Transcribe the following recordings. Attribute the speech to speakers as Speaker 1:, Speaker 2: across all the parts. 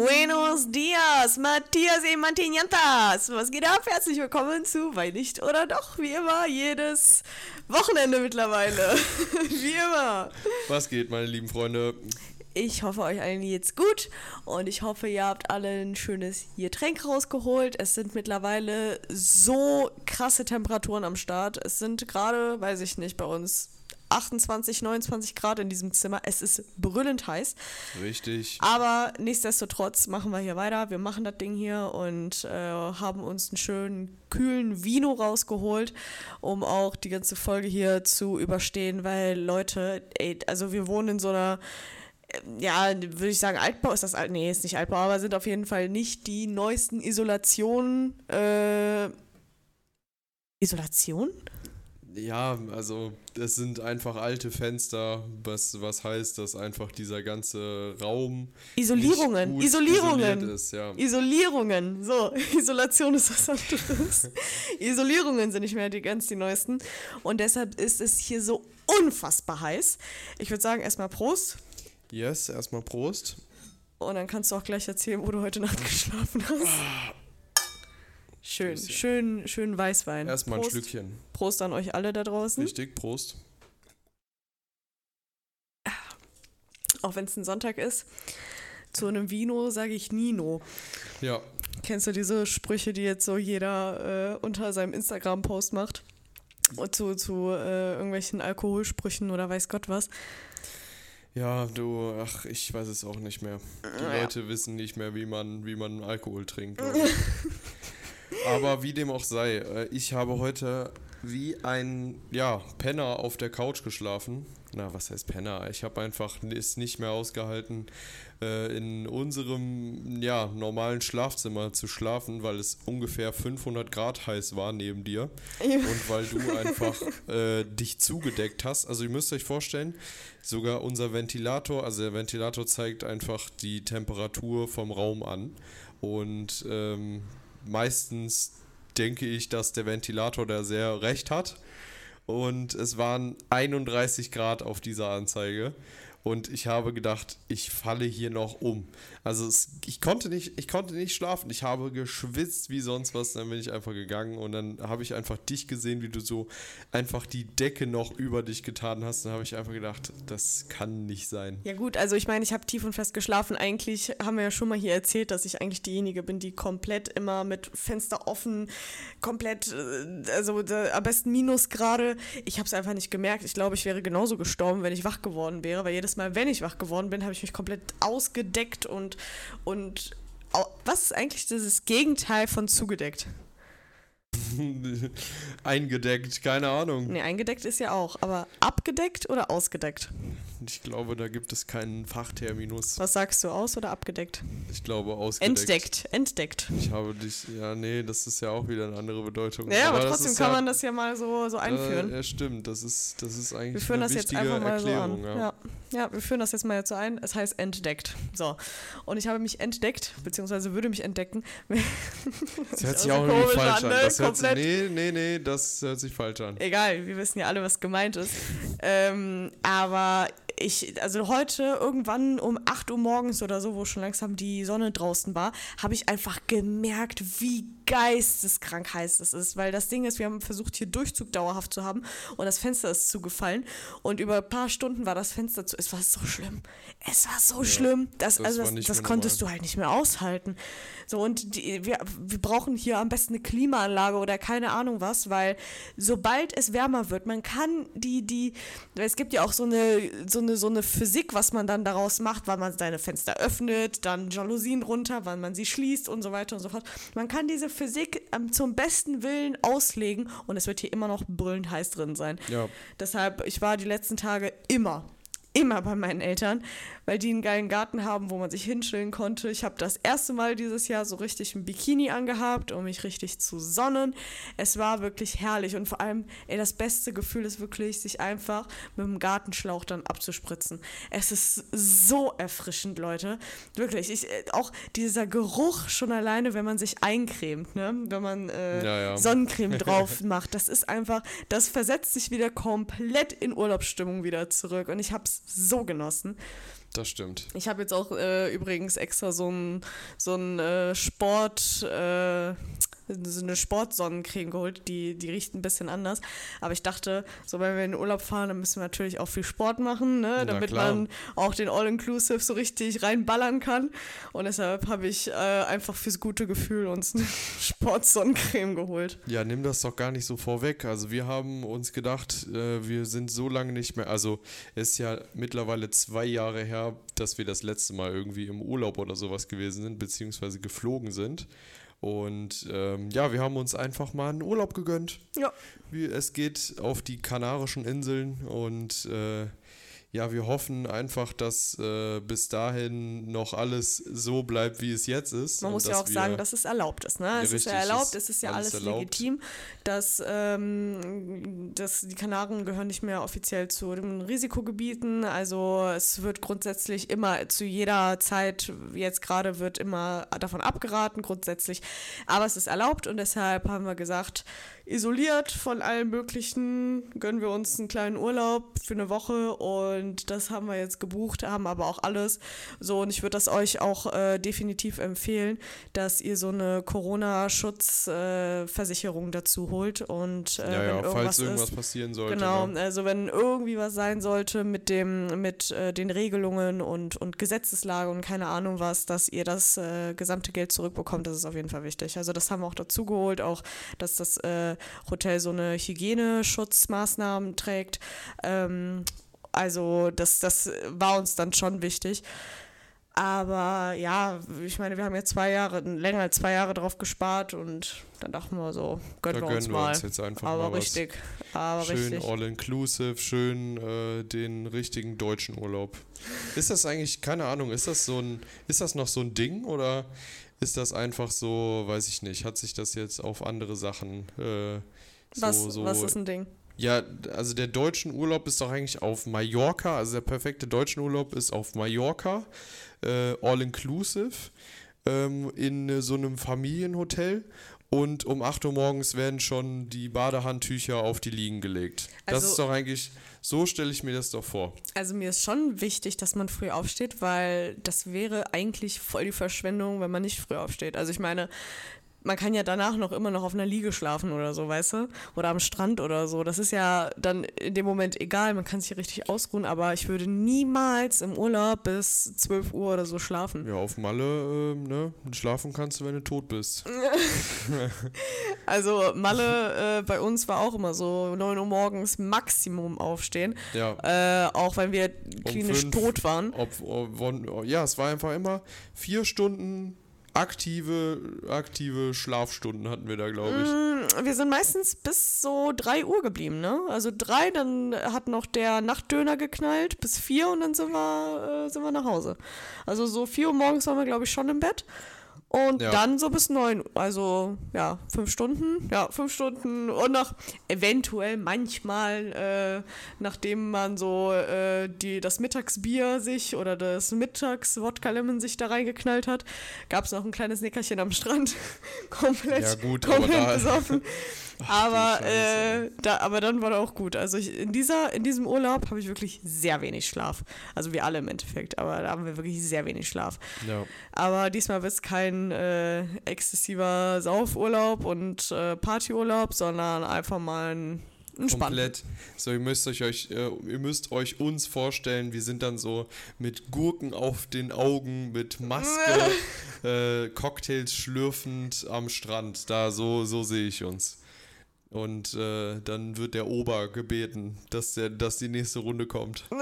Speaker 1: Buenos dias, Matthias e Mantinyantas. Was geht ab? Herzlich willkommen zu Weil nicht oder doch, wie immer, jedes Wochenende mittlerweile. wie immer.
Speaker 2: Was geht, meine lieben Freunde?
Speaker 1: Ich hoffe, euch allen geht's gut und ich hoffe, ihr habt alle ein schönes Getränk rausgeholt. Es sind mittlerweile so krasse Temperaturen am Start. Es sind gerade, weiß ich nicht, bei uns 28, 29 Grad in diesem Zimmer. Es ist brüllend heiß.
Speaker 2: Richtig.
Speaker 1: Aber nichtsdestotrotz machen wir hier weiter. Wir machen das Ding hier und äh, haben uns einen schönen kühlen Vino rausgeholt, um auch die ganze Folge hier zu überstehen, weil Leute, ey, also wir wohnen in so einer äh, ja, würde ich sagen, Altbau ist das alt. Nee, ist nicht Altbau, aber sind auf jeden Fall nicht die neuesten Isolationen. Äh, Isolation?
Speaker 2: Ja, also es sind einfach alte Fenster, was, was heißt, dass einfach dieser ganze Raum
Speaker 1: Isolierungen, Isolierungen,
Speaker 2: ist, ja.
Speaker 1: Isolierungen, so, Isolation ist was anderes. Isolierungen sind nicht mehr die ganz die neuesten und deshalb ist es hier so unfassbar heiß. Ich würde sagen, erstmal Prost.
Speaker 2: Yes, erstmal Prost.
Speaker 1: Und dann kannst du auch gleich erzählen, wo du heute Nacht geschlafen hast. Schön, schön, schön Weißwein.
Speaker 2: Erstmal ein Schlückchen.
Speaker 1: Prost an euch alle da draußen.
Speaker 2: Richtig, Prost.
Speaker 1: Auch wenn es ein Sonntag ist, zu einem Vino sage ich Nino.
Speaker 2: Ja.
Speaker 1: Kennst du diese Sprüche, die jetzt so jeder äh, unter seinem Instagram-Post macht? Zu, zu äh, irgendwelchen Alkoholsprüchen oder weiß Gott was.
Speaker 2: Ja, du, ach, ich weiß es auch nicht mehr. Die ja. Leute wissen nicht mehr, wie man, wie man Alkohol trinkt. Aber wie dem auch sei, äh, ich habe heute wie ein ja, Penner auf der Couch geschlafen. Na, was heißt Penner? Ich habe einfach es nicht mehr ausgehalten, äh, in unserem ja, normalen Schlafzimmer zu schlafen, weil es ungefähr 500 Grad heiß war neben dir. Und weil du einfach äh, dich zugedeckt hast. Also ihr müsst euch vorstellen, sogar unser Ventilator, also der Ventilator zeigt einfach die Temperatur vom Raum an. Und ähm, meistens denke ich, dass der Ventilator da sehr recht hat. Und es waren 31 Grad auf dieser Anzeige. Und ich habe gedacht, ich falle hier noch um. Also es, ich, konnte nicht, ich konnte nicht schlafen. Ich habe geschwitzt wie sonst was. Dann bin ich einfach gegangen und dann habe ich einfach dich gesehen, wie du so einfach die Decke noch über dich getan hast. Dann habe ich einfach gedacht, das kann nicht sein.
Speaker 1: Ja gut, also ich meine, ich habe tief und fest geschlafen. Eigentlich haben wir ja schon mal hier erzählt, dass ich eigentlich diejenige bin, die komplett immer mit Fenster offen, komplett, äh, also am besten Minusgrade. Ich habe es einfach nicht gemerkt. Ich glaube, ich wäre genauso gestorben, wenn ich wach geworden wäre, weil jedes Mal, wenn ich wach geworden bin, habe ich mich komplett ausgedeckt und, und was ist eigentlich dieses Gegenteil von zugedeckt?
Speaker 2: eingedeckt, keine Ahnung.
Speaker 1: Nee, eingedeckt ist ja auch, aber abgedeckt oder ausgedeckt?
Speaker 2: Ich glaube, da gibt es keinen Fachterminus.
Speaker 1: Was sagst du, aus oder abgedeckt?
Speaker 2: Ich glaube, ausgedeckt.
Speaker 1: Entdeckt, entdeckt.
Speaker 2: Ich habe dich, ja, nee, das ist ja auch wieder eine andere Bedeutung.
Speaker 1: Ja, aber, aber trotzdem kann ja, man das ja mal so, so einführen.
Speaker 2: Äh, ja, stimmt, das ist, das ist eigentlich
Speaker 1: wir führen
Speaker 2: eine
Speaker 1: das jetzt einfach mal
Speaker 2: Erklärung,
Speaker 1: so an. Ja. ja. Ja. wir führen das jetzt mal jetzt so ein. Es heißt entdeckt. So. Und ich habe mich entdeckt, beziehungsweise würde mich entdecken.
Speaker 2: das hört sich auch irgendwie falsch an. Ne? Das hört sich, nee, nee, nee, das hört sich falsch an.
Speaker 1: Egal, wir wissen ja alle, was gemeint ist. ähm, aber ich, also heute irgendwann um 8 Uhr morgens oder so, wo schon langsam die Sonne draußen war, habe ich einfach gemerkt, wie geisteskrank heiß es ist. Weil das Ding ist, wir haben versucht, hier Durchzug dauerhaft zu haben und das Fenster ist zugefallen. Und über ein paar Stunden war das Fenster zu. Es war so schlimm. Es war so ja, schlimm. Das, das also das, das konntest du halt nicht mehr aushalten. So, und die, wir, wir brauchen hier am besten eine Klimaanlage oder keine Ahnung was, weil sobald es wärmer wird, man kann die, die, es gibt ja auch so eine, so eine, so eine Physik, was man dann daraus macht, wann man seine Fenster öffnet, dann Jalousien runter, wann man sie schließt und so weiter und so fort. Man kann diese Physik ähm, zum besten Willen auslegen und es wird hier immer noch brüllend heiß drin sein.
Speaker 2: Ja.
Speaker 1: Deshalb, ich war die letzten Tage immer immer bei meinen Eltern, weil die einen geilen Garten haben, wo man sich hinschillen konnte. Ich habe das erste Mal dieses Jahr so richtig ein Bikini angehabt, um mich richtig zu sonnen. Es war wirklich herrlich und vor allem, ey, das beste Gefühl ist wirklich, sich einfach mit dem Gartenschlauch dann abzuspritzen. Es ist so erfrischend, Leute. Wirklich, ich, äh, auch dieser Geruch schon alleine, wenn man sich eincremt, ne? wenn man äh, ja, ja. Sonnencreme drauf macht, das ist einfach, das versetzt sich wieder komplett in Urlaubsstimmung wieder zurück und ich habe es so genossen.
Speaker 2: Das stimmt.
Speaker 1: Ich habe jetzt auch äh, übrigens extra so ein, so äh, Sport, äh, so eine Sportsonnencreme geholt, die, die riecht ein bisschen anders. Aber ich dachte, so wenn wir in den Urlaub fahren, dann müssen wir natürlich auch viel Sport machen, ne? damit man auch den All-Inclusive so richtig reinballern kann. Und deshalb habe ich äh, einfach fürs gute Gefühl uns eine Sportsonnencreme geholt.
Speaker 2: Ja, nimm das doch gar nicht so vorweg. Also wir haben uns gedacht, äh, wir sind so lange nicht mehr, also es ist ja mittlerweile zwei Jahre her, dass wir das letzte Mal irgendwie im Urlaub oder sowas gewesen sind, beziehungsweise geflogen sind. Und ähm, ja, wir haben uns einfach mal einen Urlaub gegönnt.
Speaker 1: Ja.
Speaker 2: Wie, es geht auf die Kanarischen Inseln und äh, ja, wir hoffen einfach, dass äh, bis dahin noch alles so bleibt, wie es jetzt ist.
Speaker 1: Man muss ja auch sagen, dass es erlaubt ist. Ne? Es ist ja erlaubt, es ist ja
Speaker 2: alles
Speaker 1: alles, legitim. Dass, ähm, dass die Kanaren gehören nicht mehr offiziell zu den Risikogebieten. Also es wird grundsätzlich immer zu jeder Zeit, jetzt gerade wird immer davon abgeraten, grundsätzlich. Aber es ist erlaubt und deshalb haben wir gesagt, isoliert von allem Möglichen, gönnen wir uns einen kleinen Urlaub für eine Woche und das haben wir jetzt gebucht, haben aber auch alles. So, und ich würde das euch auch äh, definitiv empfehlen, dass ihr so eine Corona-Schutzversicherung äh, dazu holt und äh,
Speaker 2: ja,
Speaker 1: wenn
Speaker 2: ja,
Speaker 1: irgendwas
Speaker 2: falls irgendwas
Speaker 1: ist.
Speaker 2: passieren sollte.
Speaker 1: Genau,
Speaker 2: Ne?
Speaker 1: also wenn irgendwie was sein sollte mit dem, mit äh, den Regelungen und, und Gesetzeslage und keine Ahnung was, dass ihr das äh, gesamte Geld zurückbekommt, das ist auf jeden Fall wichtig. Also das haben wir auch dazu geholt, auch dass das äh, Hotel so eine Hygieneschutzmaßnahmen trägt. Ähm, also das, das war uns dann schon wichtig. Aber ja, ich meine, wir haben jetzt zwei Jahre, länger als zwei Jahre drauf gespart und dann dachten wir so, gönnen
Speaker 2: Da
Speaker 1: wir uns
Speaker 2: gönnen wir
Speaker 1: mal.
Speaker 2: uns jetzt einfach
Speaker 1: aber
Speaker 2: mal
Speaker 1: richtig, aber
Speaker 2: Schön all-inclusive, schön äh, den richtigen deutschen Urlaub. Ist das eigentlich, keine Ahnung, ist das so ein, ist das noch so ein Ding oder ist das einfach so, weiß ich nicht, hat sich das jetzt auf andere Sachen äh, so,
Speaker 1: Was,
Speaker 2: so
Speaker 1: was ist ein Ding?
Speaker 2: Ja, also der deutsche Urlaub ist doch eigentlich auf Mallorca, also der perfekte deutsche Urlaub ist auf Mallorca, äh, all inclusive, ähm, in äh, so einem Familienhotel und um 8 Uhr morgens werden schon die Badehandtücher auf die Liegen gelegt. das
Speaker 1: Also-
Speaker 2: ist doch eigentlich, so stelle ich mir das doch vor.
Speaker 1: Also mir ist schon wichtig, dass man früh aufsteht, weil das wäre eigentlich voll die Verschwendung, wenn man nicht früh aufsteht. Also ich meine, man kann ja danach noch immer noch auf einer Liege schlafen oder so, weißt du? Oder am Strand oder so. Das ist ja dann in dem Moment egal, man kann sich richtig ausruhen, aber ich würde niemals im Urlaub bis 12 Uhr oder so schlafen.
Speaker 2: Ja, auf Malle, ähm, ne, schlafen kannst du, wenn du tot bist.
Speaker 1: Also Malle äh, bei uns war auch immer so 9 Uhr morgens Maximum aufstehen,
Speaker 2: Ja,
Speaker 1: äh, auch wenn wir klinisch
Speaker 2: fünf.
Speaker 1: tot waren.
Speaker 2: ob, ob, wann- ja, es war einfach immer vier Stunden aktive, aktive Schlafstunden hatten wir da, glaube ich.
Speaker 1: Mm, Wir sind meistens bis so 3 Uhr geblieben, ne? Also 3, dann hat noch der Nachtdöner geknallt bis 4 und dann sind wir, äh, sind wir nach Hause. Also so 4 Uhr morgens waren wir, glaube ich, schon im Bett. Und
Speaker 2: Ja.
Speaker 1: dann so bis 9, also ja, 5 Stunden. Ja, 5 Stunden und noch eventuell manchmal, äh, nachdem man so äh, die, das Mittagsbier sich oder das Mittags-Wodka-Lemon sich da reingeknallt hat, gab es noch ein kleines Nickerchen am Strand. komplett
Speaker 2: Ja, gut, aber
Speaker 1: komplett
Speaker 2: da-
Speaker 1: besoffen. aber,
Speaker 2: Scheiße.
Speaker 1: äh, da, aber dann war er auch gut. Also ich, in, dieser, in diesem Urlaub habe ich wirklich sehr wenig Schlaf. Also wir alle im Endeffekt, aber da haben wir wirklich sehr wenig Schlaf.
Speaker 2: Ja.
Speaker 1: Aber diesmal wird es kein äh, exzessiver Saufurlaub und äh, Partyurlaub, sondern einfach mal ein entspannt.
Speaker 2: Komplett. So, ihr müsst euch, euch äh, ihr müsst euch uns vorstellen, wir sind dann so mit Gurken auf den Augen, mit Maske, äh, Cocktails schlürfend am Strand. Da so, so sehe ich uns. Und äh, dann wird der Ober gebeten, dass, der, dass die nächste Runde kommt.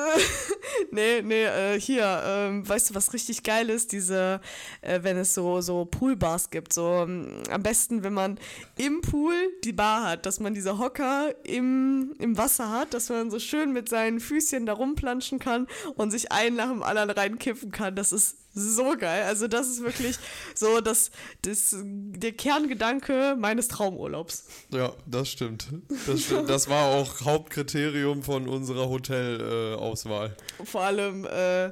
Speaker 1: Nee, nee, äh, hier, ähm, weißt du, was richtig geil ist? Diese, äh, wenn es so, so Poolbars gibt, so ähm, am besten, wenn man im Pool die Bar hat, dass man diese Hocker im, im Wasser hat, dass man so schön mit seinen Füßchen da rumplanschen kann und sich einen nach dem anderen reinkippen kann. Das ist so geil. Also das ist wirklich so das, das, der Kerngedanke meines Traumurlaubs.
Speaker 2: Ja, das stimmt. Das, stimmt. das war auch Hauptkriterium von unserer Hotelauswahl.
Speaker 1: Vor allem, äh,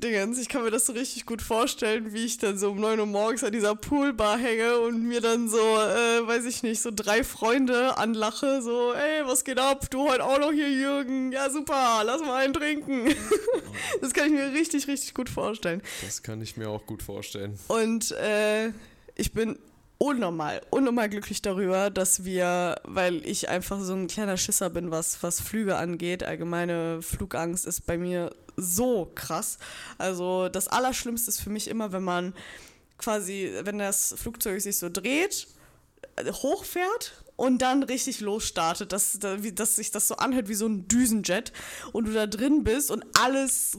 Speaker 1: Dingens, ich kann mir das so richtig gut vorstellen, wie ich dann so um 9 Uhr morgens an dieser Poolbar hänge und mir dann so, äh, weiß ich nicht, so drei Freunde anlache, so, ey, was geht ab? Du heute auch noch hier, Jürgen? Ja, super, lass mal einen trinken. das kann ich mir richtig, richtig gut vorstellen.
Speaker 2: Das kann ich mir auch gut vorstellen.
Speaker 1: Und äh, ich bin unnormal, unnormal glücklich darüber, dass wir, weil ich einfach so ein kleiner Schisser bin, was, was Flüge angeht, allgemeine Flugangst ist bei mir so krass. Also das Allerschlimmste ist für mich immer, wenn man quasi, wenn das Flugzeug sich so dreht, äh, hochfährt und dann richtig losstartet, dass, dass sich das so anhört wie so ein Düsenjet und du da drin bist und alles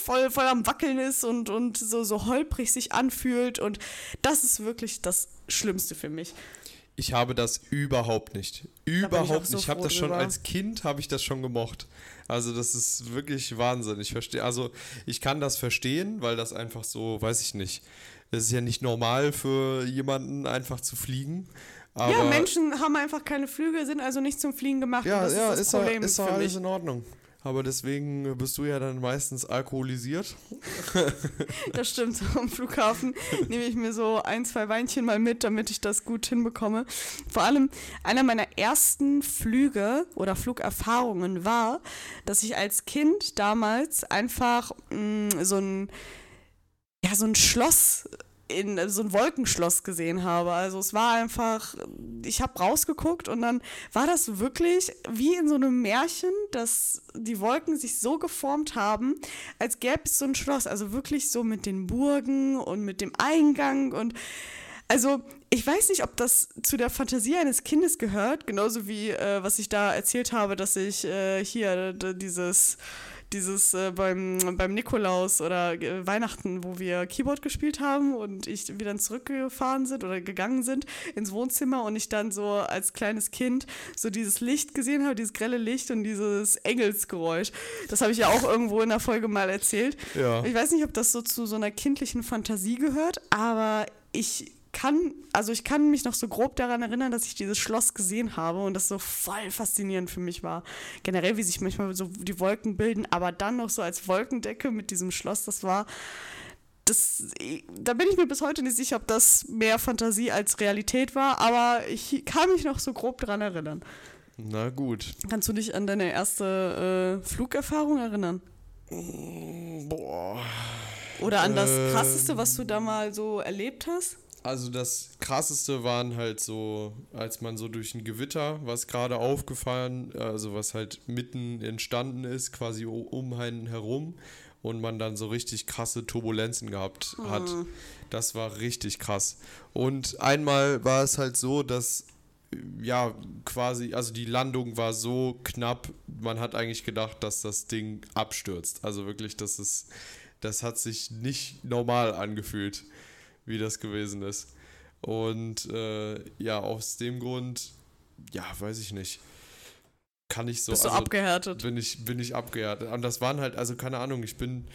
Speaker 1: voll, voll am Wackeln ist und, und so, so holprig sich anfühlt und das ist wirklich das Schlimmste für mich.
Speaker 2: Ich habe das überhaupt nicht. Überhaupt ich nicht. Ich habe das schon als Kind habe ich das schon gemocht. Also das ist wirklich Wahnsinn. Ich verstehe, also ich kann das verstehen, weil das einfach so, weiß ich nicht. Es ist ja nicht normal für jemanden einfach zu fliegen.
Speaker 1: Ja, Menschen haben einfach keine Flügel, sind also nicht zum Fliegen gemacht.
Speaker 2: Ja, ja, ist, ist, Problem ist doch alles in Ordnung. Aber deswegen bist du ja dann meistens alkoholisiert.
Speaker 1: Das stimmt. Am Flughafen nehme ich mir so ein, zwei Weinchen mal mit, damit ich das gut hinbekomme. Vor allem einer meiner ersten Flüge oder Flugerfahrungen war, dass ich als Kind damals einfach mh, mm, so ein ja, so ein Schloss in so ein Wolkenschloss gesehen habe. Also es war einfach, ich habe rausgeguckt und dann war das wirklich wie in so einem Märchen, dass die Wolken sich so geformt haben, als gäbe es so ein Schloss. Also wirklich so mit den Burgen und mit dem Eingang und also ich weiß nicht, ob das zu der Fantasie eines Kindes gehört, genauso wie äh, was ich da erzählt habe, dass ich äh, hier dieses dieses äh, beim, beim Nikolaus oder äh, Weihnachten, wo wir Keyboard gespielt haben und ich wir dann zurückgefahren sind oder gegangen sind ins Wohnzimmer und ich dann so als kleines Kind so dieses Licht gesehen habe, dieses grelle Licht und dieses Engelsgeräusch. Das habe ich ja auch irgendwo in der Folge mal erzählt. Ja. Ich weiß nicht, ob das so zu so einer kindlichen Fantasie gehört, aber ich kann, also ich kann mich noch so grob daran erinnern, dass ich dieses Schloss gesehen habe und das so voll faszinierend für mich war. Generell, wie sich manchmal so die Wolken bilden, aber dann noch so als Wolkendecke mit diesem Schloss, das war, das, da bin ich mir bis heute nicht sicher, ob das mehr Fantasie als Realität war, aber ich kann mich noch so grob daran erinnern.
Speaker 2: Na gut.
Speaker 1: Kannst du dich an deine erste äh, Flugerfahrung erinnern?
Speaker 2: Boah.
Speaker 1: Oder an das ähm. Krasseste, was du da mal so erlebt hast?
Speaker 2: Also das krasseste waren halt so, als man so durch ein Gewitter, was gerade aufgefahren, also was halt mitten entstanden ist, quasi um einen herum und man dann so richtig krasse Turbulenzen gehabt hat. Hm. Das war richtig krass. Und einmal war es halt so, dass ja quasi, also die Landung war so knapp, man hat eigentlich gedacht, dass das Ding abstürzt. Also wirklich, das ist, das hat sich nicht normal angefühlt wie das gewesen ist. Und äh, ja, aus dem Grund, ja, weiß ich nicht. Kann ich so.
Speaker 1: Bist also, du abgehärtet?
Speaker 2: Bin ich, bin ich abgehärtet. Und das waren halt, also keine Ahnung, ich bin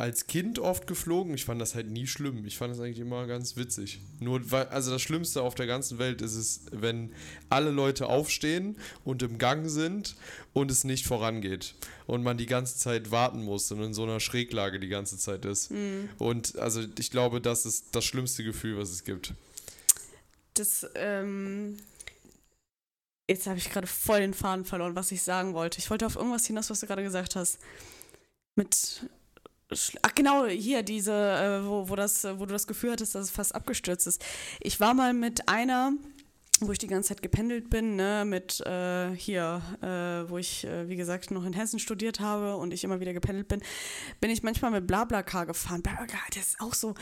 Speaker 2: als Kind oft geflogen. Ich fand das halt nie schlimm. Ich fand das eigentlich immer ganz witzig. Nur, weil, also das Schlimmste auf der ganzen Welt ist es, wenn alle Leute aufstehen und im Gang sind und es nicht vorangeht. Und man die ganze Zeit warten muss und in so einer Schräglage die ganze Zeit ist. Mhm. Und also ich glaube, das ist das schlimmste Gefühl, was es gibt.
Speaker 1: Das, ähm. Jetzt habe ich gerade voll den Faden verloren, was ich sagen wollte. Ich wollte auf irgendwas hinaus, was du gerade gesagt hast. Mit Ach genau, hier diese, äh, wo, wo, das, wo du das Gefühl hattest, dass es fast abgestürzt ist. Ich war mal mit einer, wo ich die ganze Zeit gependelt bin, ne, mit äh, hier, äh, wo ich, äh, wie gesagt, noch in Hessen studiert habe und ich immer wieder gependelt bin, bin ich manchmal mit Blablacar gefahren. Blablacar, das ist auch so.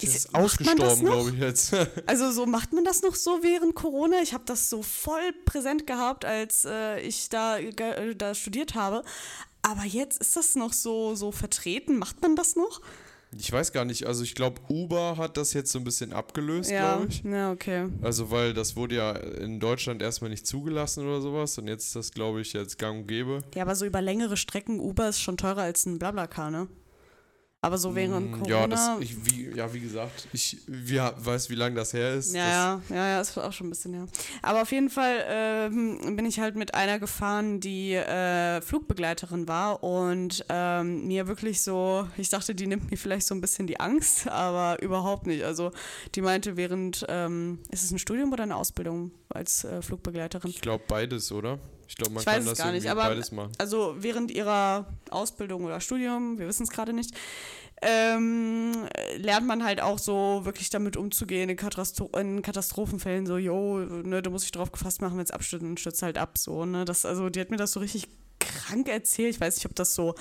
Speaker 2: Das ist ausgestorben, glaube ich jetzt.
Speaker 1: also so macht man das noch so während Corona? Ich habe das so voll präsent gehabt, als äh, ich da, da studiert habe. Aber jetzt ist das noch so, so vertreten. Macht man das noch?
Speaker 2: Ich weiß gar nicht. Also ich glaube, Uber hat das jetzt so ein bisschen abgelöst, ja. glaube ich.
Speaker 1: Ja, okay.
Speaker 2: Also weil das wurde ja in Deutschland erstmal nicht zugelassen oder sowas und jetzt ist das, glaube ich, jetzt gang und gäbe.
Speaker 1: Ja, aber so über längere Strecken Uber ist schon teurer als ein Blablacar, ne? Aber so während
Speaker 2: Mm,
Speaker 1: Corona.
Speaker 2: Ja, das, ich, wie, ja, wie gesagt, ich wir, weiß, wie lange das her ist.
Speaker 1: Ja, ja, ja, ja, ist auch schon ein bisschen her. Aber auf jeden Fall ähm, bin ich halt mit einer gefahren, die äh, Flugbegleiterin war und ähm, mir wirklich so, ich dachte, die nimmt mir vielleicht so ein bisschen die Angst, aber überhaupt nicht. Also die meinte während, ähm, ist es ein Studium oder eine Ausbildung als äh, Flugbegleiterin?
Speaker 2: Ich glaube beides, oder? Ich glaube, man
Speaker 1: Ich
Speaker 2: kann das
Speaker 1: gar nicht, aber-
Speaker 2: beides machen.
Speaker 1: Also während ihrer Ausbildung oder Studium, wir wissen es gerade nicht, ähm, lernt man halt auch so wirklich damit umzugehen in, Katastro in Katastrophenfällen, so, jo, ne, du musst dich drauf gefasst machen, wenn es abstürzt und stürzt halt ab, so, ne, das, also die hat mir das so richtig krank erzählt, ich weiß nicht, ob das so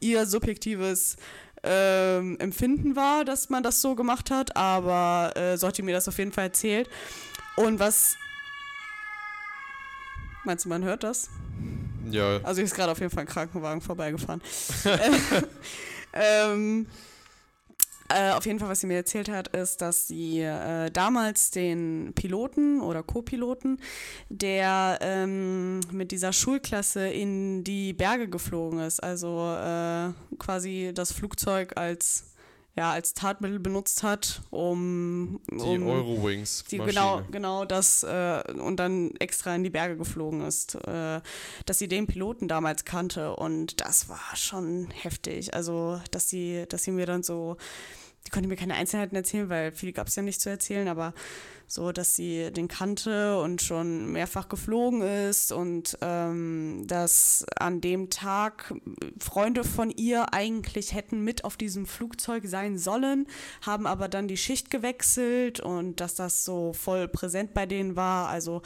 Speaker 1: ihr subjektives ähm, Empfinden war, dass man das so gemacht hat, aber äh, so hat die mir das auf jeden Fall erzählt. Und was Meinst du, man hört das?
Speaker 2: Ja,
Speaker 1: Also hier ist gerade auf jeden Fall ein Krankenwagen vorbeigefahren. ähm, äh, auf jeden Fall, was sie mir erzählt hat, ist, dass sie äh, damals den Piloten oder Co-Piloten, der ähm, mit dieser Schulklasse in die Berge geflogen ist, also äh, quasi das Flugzeug als ja, als Tatmittel benutzt hat, um,
Speaker 2: die
Speaker 1: um
Speaker 2: Eurowings.
Speaker 1: die, genau, genau das äh, und dann extra in die Berge geflogen ist, äh, dass sie den Piloten damals kannte und das war schon heftig. Also, dass sie, dass sie mir dann so, die konnte mir keine Einzelheiten erzählen, weil viel gab es ja nicht zu erzählen, aber so, dass sie den kannte und schon mehrfach geflogen ist und ähm, dass an dem Tag Freunde von ihr eigentlich hätten mit auf diesem Flugzeug sein sollen, haben aber dann die Schicht gewechselt und dass das so voll präsent bei denen war. Also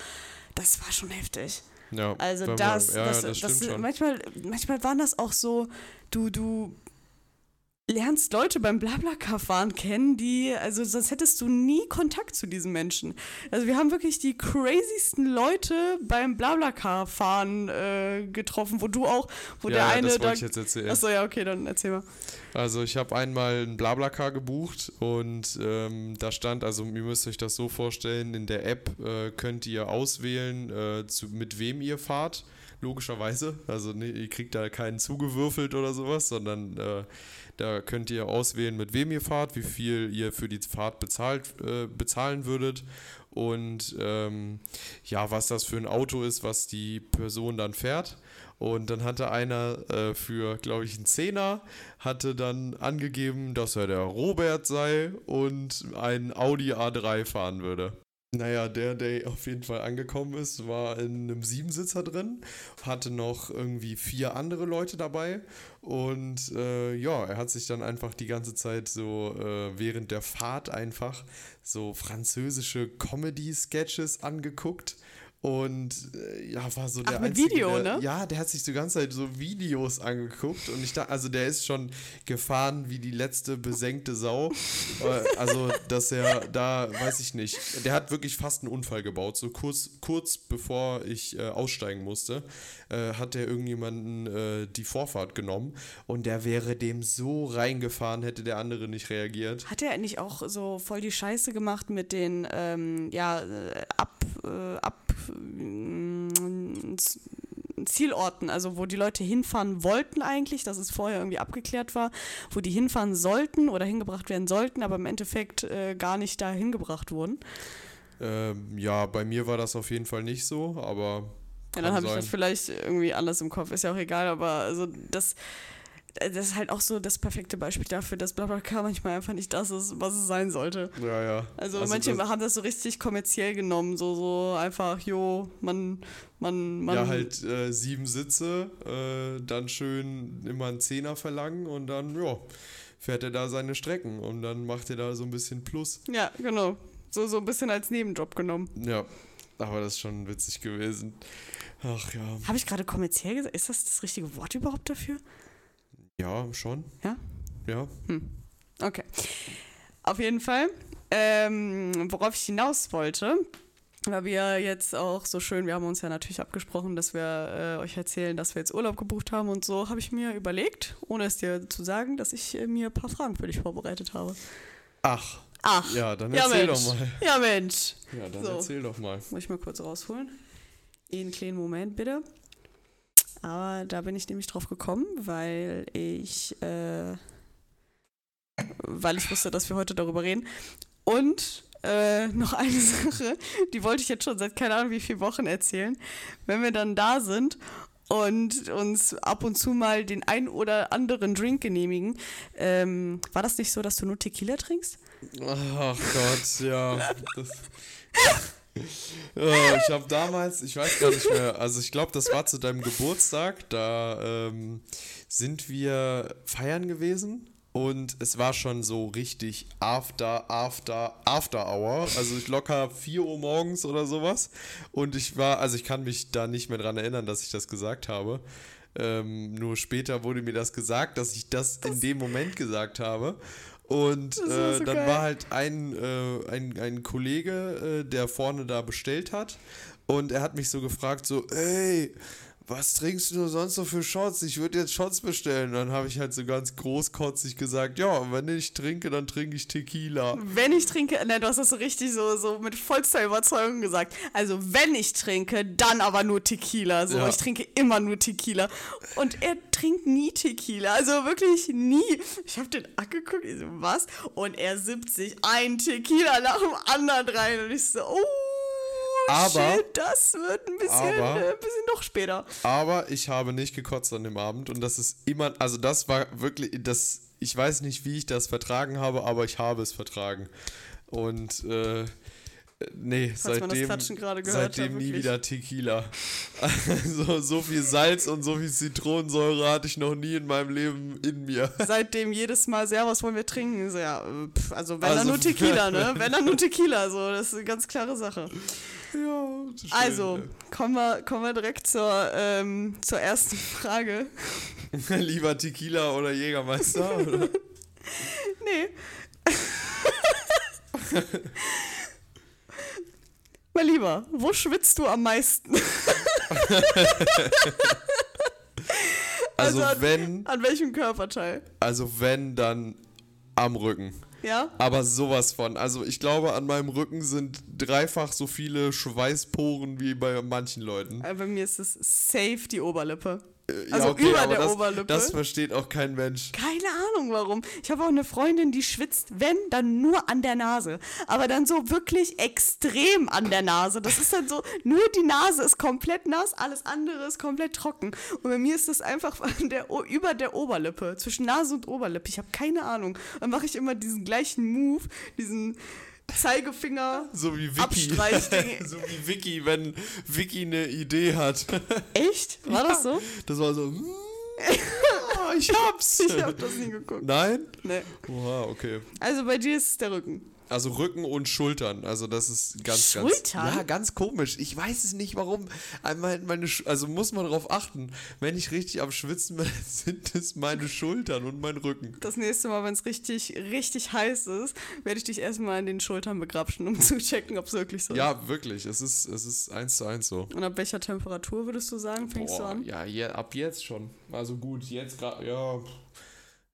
Speaker 1: das war schon heftig.
Speaker 2: Ja,
Speaker 1: Also
Speaker 2: wenn man-
Speaker 1: das,
Speaker 2: ja,
Speaker 1: das,
Speaker 2: das
Speaker 1: das, manchmal, manchmal waren das auch so, du, du lernst Leute beim Blablacar-Fahren kennen, die, also sonst hättest du nie Kontakt zu diesen Menschen. Also wir haben wirklich die crazysten Leute beim Blablacar-Fahren äh, getroffen, wo du auch, wo
Speaker 2: ja,
Speaker 1: der
Speaker 2: ja,
Speaker 1: eine
Speaker 2: das
Speaker 1: da...
Speaker 2: wollte ich jetzt erzählen.
Speaker 1: Achso, ja, okay, dann erzähl mal.
Speaker 2: Also ich habe einmal ein Blablacar gebucht und ähm, da stand, also ihr müsst euch das so vorstellen, in der App äh, könnt ihr auswählen, äh, zu, mit wem ihr fahrt, logischerweise. Also nee, ihr kriegt da keinen zugewürfelt oder sowas, sondern äh, da könnt ihr auswählen, mit wem ihr fahrt, wie viel ihr für die Fahrt bezahlt, äh, bezahlen würdet und ähm, ja, was das für ein Auto ist, was die Person dann fährt. Und dann hatte einer äh, für, glaube ich, einen Zehner, hatte dann angegeben, dass er der Robert sei und ein Audi A3 fahren würde. Naja, der, der auf jeden Fall angekommen ist, war in einem Siebensitzer drin, hatte noch irgendwie vier andere Leute dabei und äh, ja, er hat sich dann einfach die ganze Zeit so äh, während der Fahrt einfach so französische Comedy-Sketches angeguckt und äh, ja, war so der
Speaker 1: mit
Speaker 2: Einzige,
Speaker 1: Video,
Speaker 2: der,
Speaker 1: ne?
Speaker 2: Ja, der hat sich die ganze Zeit so Videos angeguckt und ich dachte, also der ist schon gefahren wie die letzte besenkte Sau. Äh, also, dass er da, weiß ich nicht, der hat wirklich fast einen Unfall gebaut. So kurz, kurz bevor ich äh, aussteigen musste, äh, hat der irgendjemanden äh, die Vorfahrt genommen und der wäre dem so reingefahren, hätte der andere nicht reagiert.
Speaker 1: Hat er nicht auch so voll die Scheiße gemacht mit den, ähm, ja, ab, ab, Zielorten, also wo die Leute hinfahren wollten eigentlich, dass es vorher irgendwie abgeklärt war, wo die hinfahren sollten oder hingebracht werden sollten, aber im Endeffekt äh, gar nicht da hingebracht wurden.
Speaker 2: Ähm, ja, bei mir war das auf jeden Fall nicht so, aber.
Speaker 1: Ja, dann habe ich das vielleicht irgendwie anders im Kopf, ist ja auch egal, aber also das, das ist halt auch so das perfekte Beispiel dafür, dass BlaBlaCar manchmal einfach nicht das ist, was es sein sollte.
Speaker 2: Ja, ja.
Speaker 1: Also, manche
Speaker 2: das-
Speaker 1: haben das so richtig kommerziell genommen, so, so einfach, jo, man, man, man.
Speaker 2: Ja, halt äh, sieben Sitze, äh, dann schön immer einen Zehner verlangen und dann, ja, fährt er da seine Strecken und dann macht er da so ein bisschen Plus.
Speaker 1: Ja, genau. So, so ein bisschen als Nebenjob genommen.
Speaker 2: Ja, aber das ist schon witzig gewesen. Ach ja,
Speaker 1: Habe ich gerade kommerziell gesagt? Ist das das richtige Wort überhaupt dafür?
Speaker 2: Ja, schon.
Speaker 1: Ja?
Speaker 2: Ja,
Speaker 1: Okay. Auf jeden Fall. Ähm, worauf ich hinaus wollte, weil wir jetzt auch so schön, wir haben uns ja natürlich abgesprochen, dass wir äh, euch erzählen, dass wir jetzt Urlaub gebucht haben und so, habe ich mir überlegt, ohne es dir zu sagen, dass ich äh, mir ein paar Fragen für dich vorbereitet habe.
Speaker 2: Ach,
Speaker 1: Ach,
Speaker 2: ja, dann
Speaker 1: ja
Speaker 2: erzähl
Speaker 1: Mensch.
Speaker 2: doch mal.
Speaker 1: Ja Mensch.
Speaker 2: Ja, dann
Speaker 1: So.
Speaker 2: erzähl doch mal.
Speaker 1: Muss ich mal kurz rausholen. Einen kleinen Moment bitte. Aber da bin ich nämlich drauf gekommen, weil ich äh, weil ich wusste, dass wir heute darüber reden. Und äh, noch eine Sache, die wollte ich jetzt schon seit keine Ahnung wie vielen Wochen erzählen. Wenn wir dann da sind und uns ab und zu mal den ein oder anderen Drink genehmigen, ähm, war das nicht so, dass du nur Tequila trinkst?
Speaker 2: Ach Gott, ja. Das, ja ich habe damals, ich weiß gar nicht mehr, also ich glaube, das war zu deinem Geburtstag, da ähm, sind wir feiern gewesen und es war schon so richtig after, after, after hour. Also ich locker 4 Uhr morgens oder sowas. Und ich war, also ich kann mich da nicht mehr dran erinnern, dass ich das gesagt habe. Ähm, nur später wurde mir das gesagt, dass ich das, das in dem Moment gesagt habe. Und äh, so dann geil. war halt ein, äh, ein, ein Kollege, äh, der vorne da bestellt hat. Und er hat mich so gefragt, so, ey, was trinkst du sonst so für Shots? Ich würde jetzt Shots bestellen. Dann habe ich halt so ganz großkotzig gesagt, ja, wenn ich trinke, dann trinke ich Tequila.
Speaker 1: Wenn ich trinke, ne, du hast das so richtig so, so mit vollster Überzeugung gesagt. Also wenn ich trinke, dann aber nur Tequila. So, ja. ich trinke immer nur Tequila. Und er trinkt nie Tequila. Also wirklich nie. Ich habe den angeguckt, ich so, was? Und er sippt sich ein Tequila nach dem anderen rein. Und ich so, oh
Speaker 2: aber,
Speaker 1: shit, das wird ein bisschen, aber, äh, ein bisschen noch später.
Speaker 2: Aber ich habe nicht gekotzt an dem Abend und das ist immer, also das war wirklich, das, ich weiß nicht, wie ich das vertragen habe, aber ich habe es vertragen. Und äh, Nee, Falls seitdem, seitdem nie wieder Tequila. Also so viel Salz und so viel Zitronensäure hatte ich noch nie in meinem Leben in mir.
Speaker 1: Seitdem jedes Mal sehr, was wollen wir trinken? So, ja, also wenn also, dann nur Tequila, ne? Wenn dann nur Tequila, so, das ist eine ganz klare Sache.
Speaker 2: Ja,
Speaker 1: schön, Also, kommen wir, kommen wir direkt zur, ähm, zur ersten Frage.
Speaker 2: Lieber Tequila oder Jägermeister? Oder?
Speaker 1: nee. Mein Lieber, wo schwitzt du am meisten?
Speaker 2: also, also an, wenn.
Speaker 1: An welchem Körperteil?
Speaker 2: Also wenn, dann am Rücken.
Speaker 1: Ja.
Speaker 2: Aber sowas von. Also ich glaube, an meinem Rücken sind dreifach so viele Schweißporen wie bei manchen Leuten.
Speaker 1: Äh, bei mir ist es safe die Oberlippe.
Speaker 2: Äh, also ja, okay, über der das, Oberlippe. Das versteht auch kein Mensch.
Speaker 1: Keine Ahnung warum. Ich habe auch eine Freundin, die schwitzt, wenn, dann nur an der Nase. Aber dann so wirklich extrem an der Nase. Das ist dann so, nur die Nase ist komplett nass, alles andere ist komplett trocken. Und bei mir ist das einfach der, über der Oberlippe, zwischen Nase und Oberlippe. Ich habe keine Ahnung. Dann mache ich immer diesen gleichen Move, diesen Zeigefinger
Speaker 2: so wie Vicky. so wie Vicky, wenn Vicky eine Idee hat.
Speaker 1: Echt? War ja, das so?
Speaker 2: Das war so. oh, ich hab's.
Speaker 1: Ich hab das nie geguckt.
Speaker 2: Nein?
Speaker 1: Nee.
Speaker 2: Oha, okay.
Speaker 1: Also bei dir ist es der Rücken.
Speaker 2: Also Rücken und Schultern. Also das ist ganz,
Speaker 1: Schultern?
Speaker 2: ganz. Ja, ganz komisch. Ich weiß es nicht, warum. Meine, meine, also muss man darauf achten. Wenn ich richtig am Schwitzen bin, sind es meine Schultern und mein Rücken.
Speaker 1: Das nächste Mal, wenn es richtig, richtig heiß ist, werde ich dich erstmal an den Schultern begrapschen, um zu checken, ob es wirklich so
Speaker 2: ist. Ja, wirklich. Es ist, es ist eins zu eins so.
Speaker 1: Und ab welcher Temperatur würdest du sagen, fängst Boah, du an?
Speaker 2: Ja, ja, ab jetzt schon. Also gut, jetzt gerade, ja.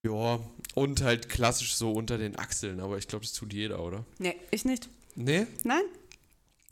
Speaker 2: Ja, und halt klassisch so unter den Achseln, aber ich glaube, das tut jeder, oder?
Speaker 1: Nee, ich nicht.
Speaker 2: Nee?
Speaker 1: Nein.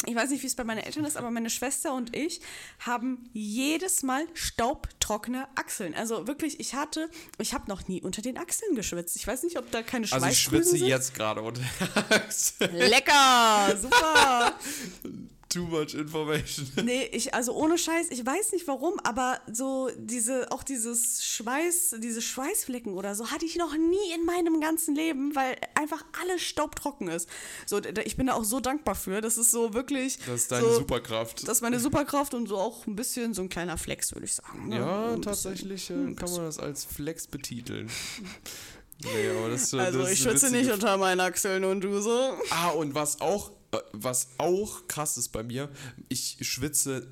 Speaker 1: Ich weiß nicht, wie es bei meinen Eltern ist, aber meine Schwester und ich haben jedes Mal staubtrockene Achseln. Also wirklich, ich hatte, ich habe noch nie unter den Achseln geschwitzt. Ich weiß nicht, ob da keine Schweißdrüsen
Speaker 2: Also ich schwitze
Speaker 1: sind.
Speaker 2: jetzt gerade unter den Achseln.
Speaker 1: Lecker, super.
Speaker 2: Too much information.
Speaker 1: Nee, ich, also ohne Scheiß, ich weiß nicht warum, aber so diese, auch dieses Schweiß, diese Schweißflecken oder so hatte ich noch nie in meinem ganzen Leben, weil einfach alles staubtrocken ist. So, ich bin da auch so dankbar für. Das ist so wirklich.
Speaker 2: Das ist deine
Speaker 1: so,
Speaker 2: Superkraft.
Speaker 1: Das ist meine Superkraft und so auch ein bisschen so ein kleiner Flex, würde ich sagen.
Speaker 2: Ne? Ja, tatsächlich äh, kann man das als Flex betiteln. Nee, aber das,
Speaker 1: also
Speaker 2: das
Speaker 1: ich schütze nicht unter meinen Achseln und du so.
Speaker 2: Ah, und was auch was auch krass ist bei mir, ich schwitze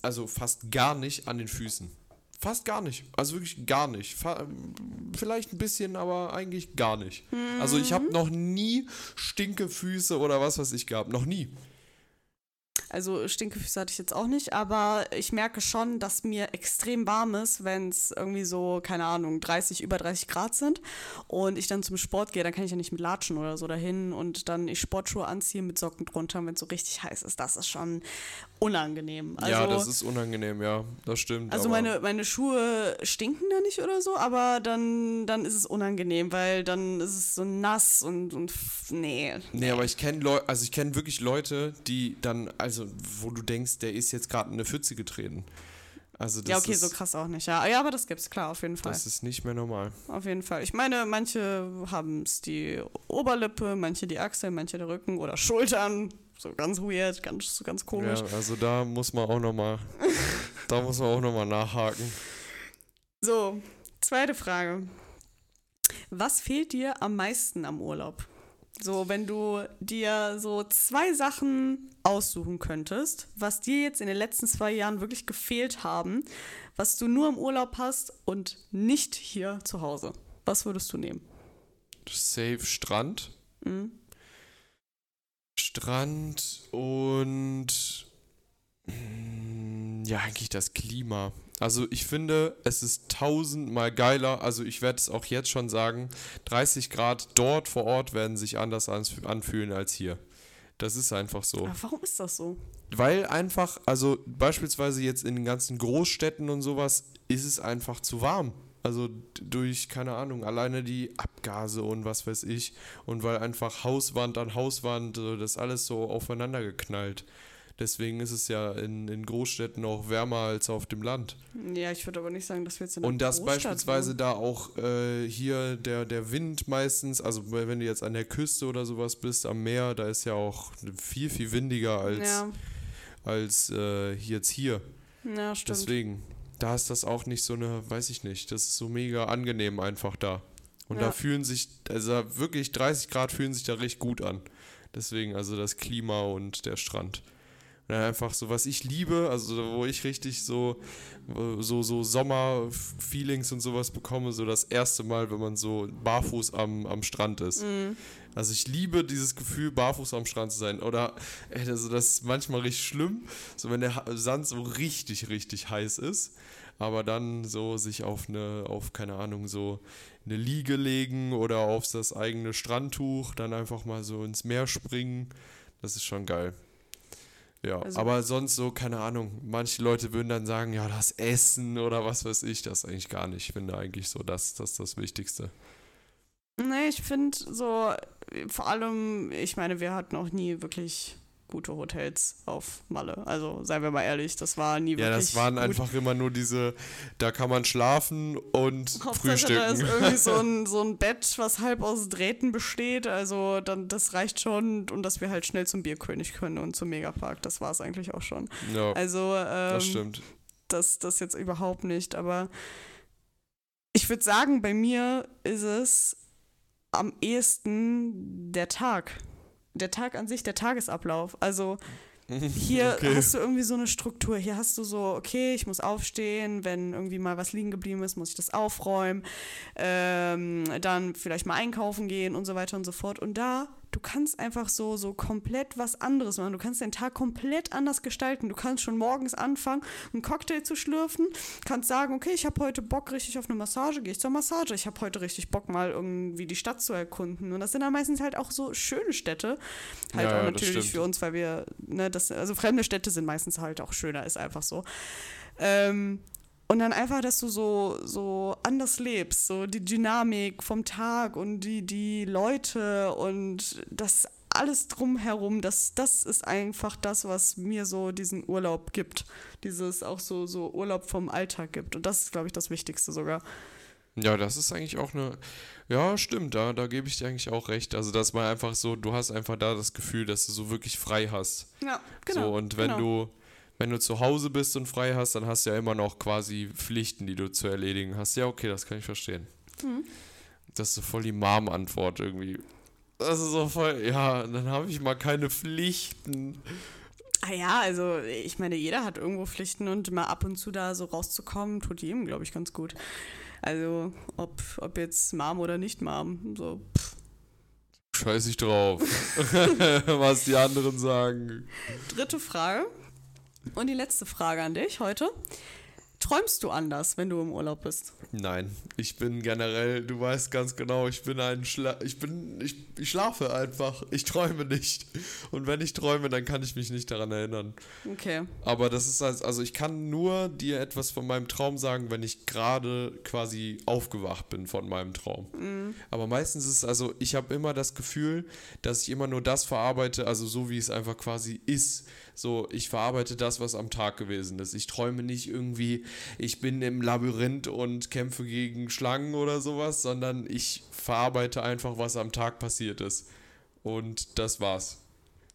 Speaker 2: also fast gar nicht an den Füßen. Fast gar nicht. Also wirklich gar nicht. Vielleicht ein bisschen, aber eigentlich gar nicht. Mhm. Also ich habe noch nie stinke Füße oder was weiß ich gehabt. Noch nie.
Speaker 1: Also Stinkefüße hatte ich jetzt auch nicht, aber ich merke schon, dass mir extrem warm ist, wenn es irgendwie so, keine Ahnung, 30, über 30 Grad sind und ich dann zum Sport gehe, dann kann ich ja nicht mit Latschen oder so dahin und dann ich Sportschuhe anziehe mit Socken drunter, wenn es so richtig heiß ist. Das ist schon unangenehm. Also,
Speaker 2: ja, das ist unangenehm, ja, das stimmt.
Speaker 1: Also meine, meine Schuhe stinken da nicht oder so, aber dann, dann ist es unangenehm, weil dann ist es so nass und, und nee.
Speaker 2: Nee, aber ich kenne Leute, also ich kenne wirklich Leute, die dann, also wo du denkst, der ist jetzt gerade in eine Pfütze getreten. Also das
Speaker 1: ja, okay,
Speaker 2: ist,
Speaker 1: so krass auch nicht. Ja, ja aber das gibt's, klar, auf jeden Fall.
Speaker 2: Das ist nicht mehr normal.
Speaker 1: Auf jeden Fall. Ich meine, manche haben es die Oberlippe, manche die Achsel, manche der Rücken oder Schultern. So ganz weird, ganz, ganz komisch.
Speaker 2: Ja, also da muss man auch nochmal, da muss man auch nochmal nachhaken.
Speaker 1: So, zweite Frage. Was fehlt dir am meisten am Urlaub? So, wenn du dir so zwei Sachen aussuchen könntest, was dir jetzt in den letzten zwei Jahren wirklich gefehlt haben, was du nur im Urlaub hast und nicht hier zu Hause. Was würdest du nehmen?
Speaker 2: Safe Strand.
Speaker 1: Mhm.
Speaker 2: Strand und mm, ja, eigentlich das Klima. Also ich finde, es ist tausendmal geiler. Also ich werde es auch jetzt schon sagen, 30 Grad dort vor Ort werden sich anders anfühlen als hier. Das ist einfach so.
Speaker 1: Aber warum ist das so?
Speaker 2: Weil einfach, also beispielsweise jetzt in den ganzen Großstädten und sowas, ist es einfach zu warm. Also durch, keine Ahnung, alleine die Abgase und was weiß ich. Und weil einfach Hauswand an Hauswand, das alles so aufeinander geknallt. Deswegen ist es ja in, in Großstädten auch wärmer als auf dem Land.
Speaker 1: Ja, ich würde aber nicht sagen, dass wir jetzt in einer
Speaker 2: Und dass beispielsweise
Speaker 1: wohnen.
Speaker 2: da auch äh, hier der, der Wind meistens, also wenn du jetzt an der Küste oder sowas bist, am Meer, da ist ja auch viel, viel windiger als,
Speaker 1: Ja,
Speaker 2: als äh, jetzt hier.
Speaker 1: ja stimmt.
Speaker 2: Deswegen, da ist das auch nicht so eine, weiß ich nicht, das ist so mega angenehm einfach da. Und
Speaker 1: Ja.
Speaker 2: da fühlen sich, also wirklich 30 Grad fühlen sich da recht gut an. Deswegen, also das Klima und der Strand. Dann einfach so, was ich liebe, also wo ich richtig so, so, so Sommer-Feelings und sowas bekomme, so das erste Mal, wenn man so barfuß am, am Strand ist.
Speaker 1: Mhm.
Speaker 2: Also ich liebe dieses Gefühl, barfuß am Strand zu sein. Oder, ey, also das ist manchmal richtig schlimm, so wenn der Sand so richtig, richtig heiß ist. Aber dann so sich auf eine, auf, keine Ahnung, so eine Liege legen oder auf das eigene Strandtuch, dann einfach mal so ins Meer springen. Das ist schon geil. Ja,
Speaker 1: Also-
Speaker 2: aber sonst so, keine Ahnung. Manche Leute würden dann sagen, ja, das Essen oder was weiß ich, das eigentlich gar nicht. Ich finde eigentlich so, das, das ist das Wichtigste.
Speaker 1: Nee, ich finde so, vor allem, ich meine, wir hatten auch nie wirklich gute Hotels auf Malle. Also, seien wir mal ehrlich, das war nie wirklich
Speaker 2: Ja, das waren
Speaker 1: gut.
Speaker 2: einfach immer nur diese, da kann man schlafen und
Speaker 1: Hauptsache, da ist
Speaker 2: frühstücken.
Speaker 1: irgendwie so ein, so ein Bett, was halb aus Drähten besteht. Also dann, das reicht schon und dass wir halt schnell zum Bierkönig können und zum Megapark. Das war es eigentlich auch schon.
Speaker 2: Ja,
Speaker 1: Also ähm,
Speaker 2: das stimmt.
Speaker 1: das, das jetzt überhaupt nicht. Aber ich würde sagen, bei mir ist es am ehesten der Tag. Der Tag an sich, der Tagesablauf. Also hier
Speaker 2: Okay.
Speaker 1: hast du irgendwie so eine Struktur. Hier hast du so, okay, ich muss aufstehen, wenn irgendwie mal was liegen geblieben ist, muss ich das aufräumen, ähm, dann vielleicht mal einkaufen gehen und so weiter und so fort. Und da, du kannst einfach so, so komplett was anderes machen. Du kannst den Tag komplett anders gestalten. Du kannst schon morgens anfangen, einen Cocktail zu schlürfen, kannst sagen, okay, ich habe heute Bock richtig auf eine Massage, gehe ich zur Massage. Ich habe heute richtig Bock, mal irgendwie die Stadt zu erkunden. Und das sind dann meistens halt auch so schöne Städte. Halt
Speaker 2: Ja,
Speaker 1: auch natürlich für uns, weil wir, ne, das, also fremde Städte sind meistens halt auch schöner, ist einfach so. Ähm, und dann einfach, dass du so, so anders lebst, so die Dynamik vom Tag und die, die Leute und das alles drumherum, das, das ist einfach das, was mir so diesen Urlaub gibt. Dieses auch so, so Urlaub vom Alltag gibt. Und das ist, glaube ich, das Wichtigste sogar.
Speaker 2: Ja, das ist eigentlich auch eine. Ja, stimmt, da, da gebe ich dir eigentlich auch recht. Also, dass man einfach so, du hast einfach da das Gefühl, dass du so wirklich frei hast.
Speaker 1: Ja, genau.
Speaker 2: so, und wenn
Speaker 1: genau.
Speaker 2: du, wenn du zu Hause bist und frei hast, dann hast du ja immer noch quasi Pflichten, die du zu erledigen hast. Ja, okay, das kann ich verstehen.
Speaker 1: Mhm.
Speaker 2: Das ist so voll die Mom-Antwort irgendwie. Das ist so voll, ja, dann habe ich mal keine Pflichten.
Speaker 1: Ah ja, also ich meine, jeder hat irgendwo Pflichten und mal ab und zu da so rauszukommen, tut jedem, glaube ich, ganz gut. Also ob, ob jetzt Mom oder nicht Mom, so pff,
Speaker 2: scheiß ich drauf, was die anderen sagen.
Speaker 1: Dritte Frage. Und die letzte Frage an dich heute. Träumst du anders, wenn du im Urlaub bist?
Speaker 2: Nein, ich bin generell, du weißt ganz genau, ich bin ein Schla ich bin ich, ich schlafe einfach, ich träume nicht und wenn ich träume, dann kann ich mich nicht daran erinnern.
Speaker 1: Okay.
Speaker 2: Aber das ist also, also ich kann nur dir etwas von meinem Traum sagen, wenn ich gerade quasi aufgewacht bin von meinem Traum.
Speaker 1: Mhm.
Speaker 2: Aber meistens ist es also, ich habe immer das Gefühl, dass ich immer nur das verarbeite, also so wie es einfach quasi ist. So, ich verarbeite das, was am Tag gewesen ist. Ich träume nicht irgendwie, ich bin im Labyrinth und kämpfe gegen Schlangen oder sowas, sondern ich verarbeite einfach, was am Tag passiert ist. Und das war's.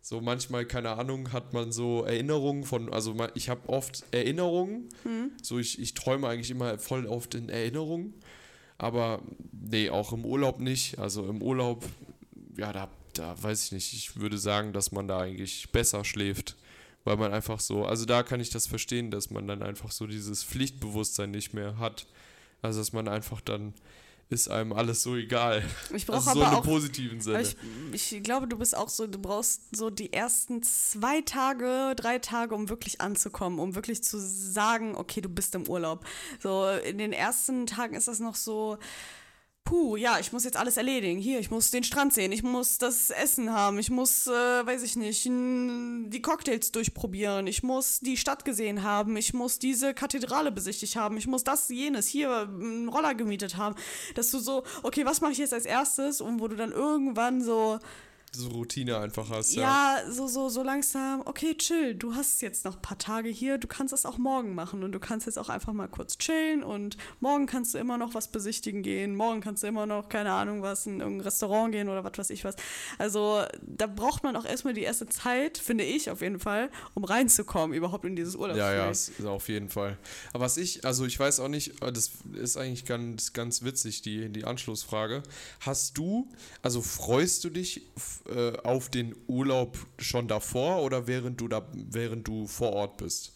Speaker 2: So manchmal, keine Ahnung, hat man so Erinnerungen von, also ich habe oft Erinnerungen, so ich, ich träume eigentlich immer voll oft in Erinnerungen, aber nee, auch im Urlaub nicht. Also im Urlaub, ja, da, da weiß ich nicht, ich würde sagen, dass man da eigentlich besser schläft, weil man einfach so, also da kann ich das verstehen, dass man dann einfach so dieses Pflichtbewusstsein nicht mehr hat. Also dass man einfach dann ist einem alles so egal.
Speaker 1: Ich brauche
Speaker 2: Also so
Speaker 1: aber auch.
Speaker 2: positiven Sinne.
Speaker 1: Ich, ich glaube, du bist auch so, du brauchst so die ersten zwei Tage, drei Tage, um wirklich anzukommen, um wirklich zu sagen, okay, du bist im Urlaub. So in den ersten Tagen ist das noch so, puh, ja, ich muss jetzt alles erledigen. Hier, ich muss den Strand sehen, ich muss das Essen haben, ich muss, äh, weiß ich nicht, die Cocktails durchprobieren, ich muss die Stadt gesehen haben, ich muss diese Kathedrale besichtigt haben, ich muss das, jenes, hier einen Roller gemietet haben. Dass du so, okay, was mache ich jetzt als erstes? Und wo du dann irgendwann so,
Speaker 2: so Routine einfach hast, ja.
Speaker 1: ja, so, so, so langsam, okay, chill, du hast jetzt noch ein paar Tage hier, du kannst das auch morgen machen und du kannst jetzt auch einfach mal kurz chillen und morgen kannst du immer noch was besichtigen gehen, morgen kannst du immer noch, keine Ahnung, was, in irgendein Restaurant gehen oder was weiß ich was. Also da braucht man auch erstmal die erste Zeit, finde ich auf jeden Fall, um reinzukommen überhaupt in dieses Urlaub.
Speaker 2: Ja, ja, es auf jeden Fall. Aber was ich, also ich weiß auch nicht, äh, das ist eigentlich ganz, ganz witzig, die, die Anschlussfrage. Hast du, also freust du dich äh, auf den Urlaub schon davor oder während du da, während du vor Ort bist?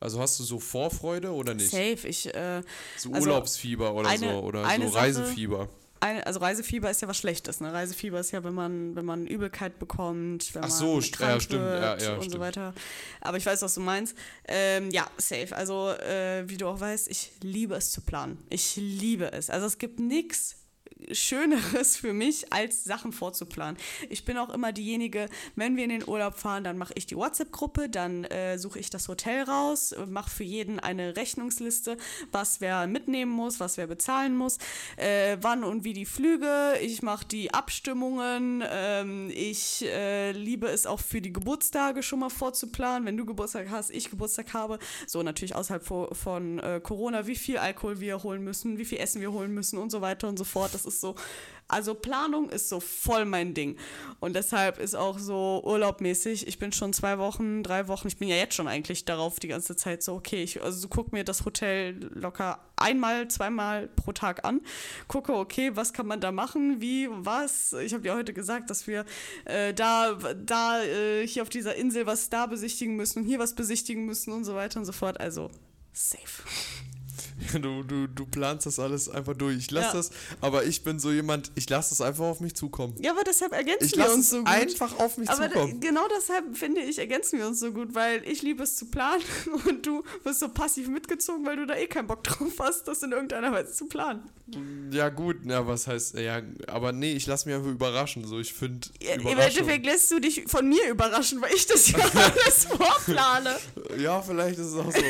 Speaker 2: Also hast du so Vorfreude oder nicht?
Speaker 1: Safe, ich, äh,
Speaker 2: So
Speaker 1: also
Speaker 2: Urlaubsfieber oder
Speaker 1: eine-
Speaker 2: so oder so
Speaker 1: Sache-
Speaker 2: Reisefieber.
Speaker 1: eine, also Reisefieber ist ja was Schlechtes, ne? Reisefieber ist ja, wenn man, wenn man Übelkeit bekommt, wenn
Speaker 2: Ach
Speaker 1: man
Speaker 2: so, ja,
Speaker 1: krank
Speaker 2: stimmt,
Speaker 1: wird
Speaker 2: ja, ja,
Speaker 1: und so
Speaker 2: stimmt.
Speaker 1: weiter. Aber ich weiß, was du meinst. Ähm, ja, safe. Also, äh, wie du auch weißt, ich liebe es zu planen. Ich liebe es. Also es gibt nichts Schöneres für mich, als Sachen vorzuplanen. Ich bin auch immer diejenige, wenn wir in den Urlaub fahren, dann mache ich die WhatsApp-Gruppe, dann äh, suche ich das Hotel raus, mache für jeden eine Rechnungsliste, was wer mitnehmen muss, was wer bezahlen muss, äh, wann und wie die Flüge. Ich mache die Abstimmungen. Ähm, ich äh, liebe es auch für die Geburtstage schon mal vorzuplanen. Wenn du Geburtstag hast, ich Geburtstag habe. So natürlich außerhalb von, von äh, Corona, wie viel Alkohol wir holen müssen, wie viel Essen wir holen müssen und so weiter und so fort. Das ist so, also Planung ist so voll mein Ding. Und deshalb ist auch so urlaubmäßig, ich bin schon zwei Wochen, drei Wochen, ich bin ja jetzt schon eigentlich darauf die ganze Zeit so, okay, ich also so guck mir das Hotel locker einmal, zweimal pro Tag an, gucke, okay, was kann man da machen, wie, was. Ich habe ja heute gesagt, dass wir äh, da, da, äh, hier auf dieser Insel was da besichtigen müssen hier was besichtigen müssen und so weiter und so fort. Also, safe.
Speaker 2: Du, du, du planst das alles einfach durch. Ich lasse
Speaker 1: Ja.
Speaker 2: das, aber ich bin so jemand, ich lasse das einfach auf mich zukommen.
Speaker 1: Ja, aber deshalb ergänzen
Speaker 2: Ich
Speaker 1: wir uns so gut.
Speaker 2: einfach auf mich
Speaker 1: Aber
Speaker 2: zukommen.
Speaker 1: genau deshalb finde ich, ergänzen wir uns so gut, weil ich liebe es zu planen und du wirst so passiv mitgezogen, weil du da eh keinen Bock drauf hast, das in irgendeiner Weise zu planen.
Speaker 2: Ja, gut, ja, was heißt, ja, aber nee, ich lasse mich einfach überraschen. So, ich finde.
Speaker 1: Im Endeffekt lässt du dich von mir überraschen, weil ich das ja alles vorplane.
Speaker 2: Ja, vielleicht ist es auch so.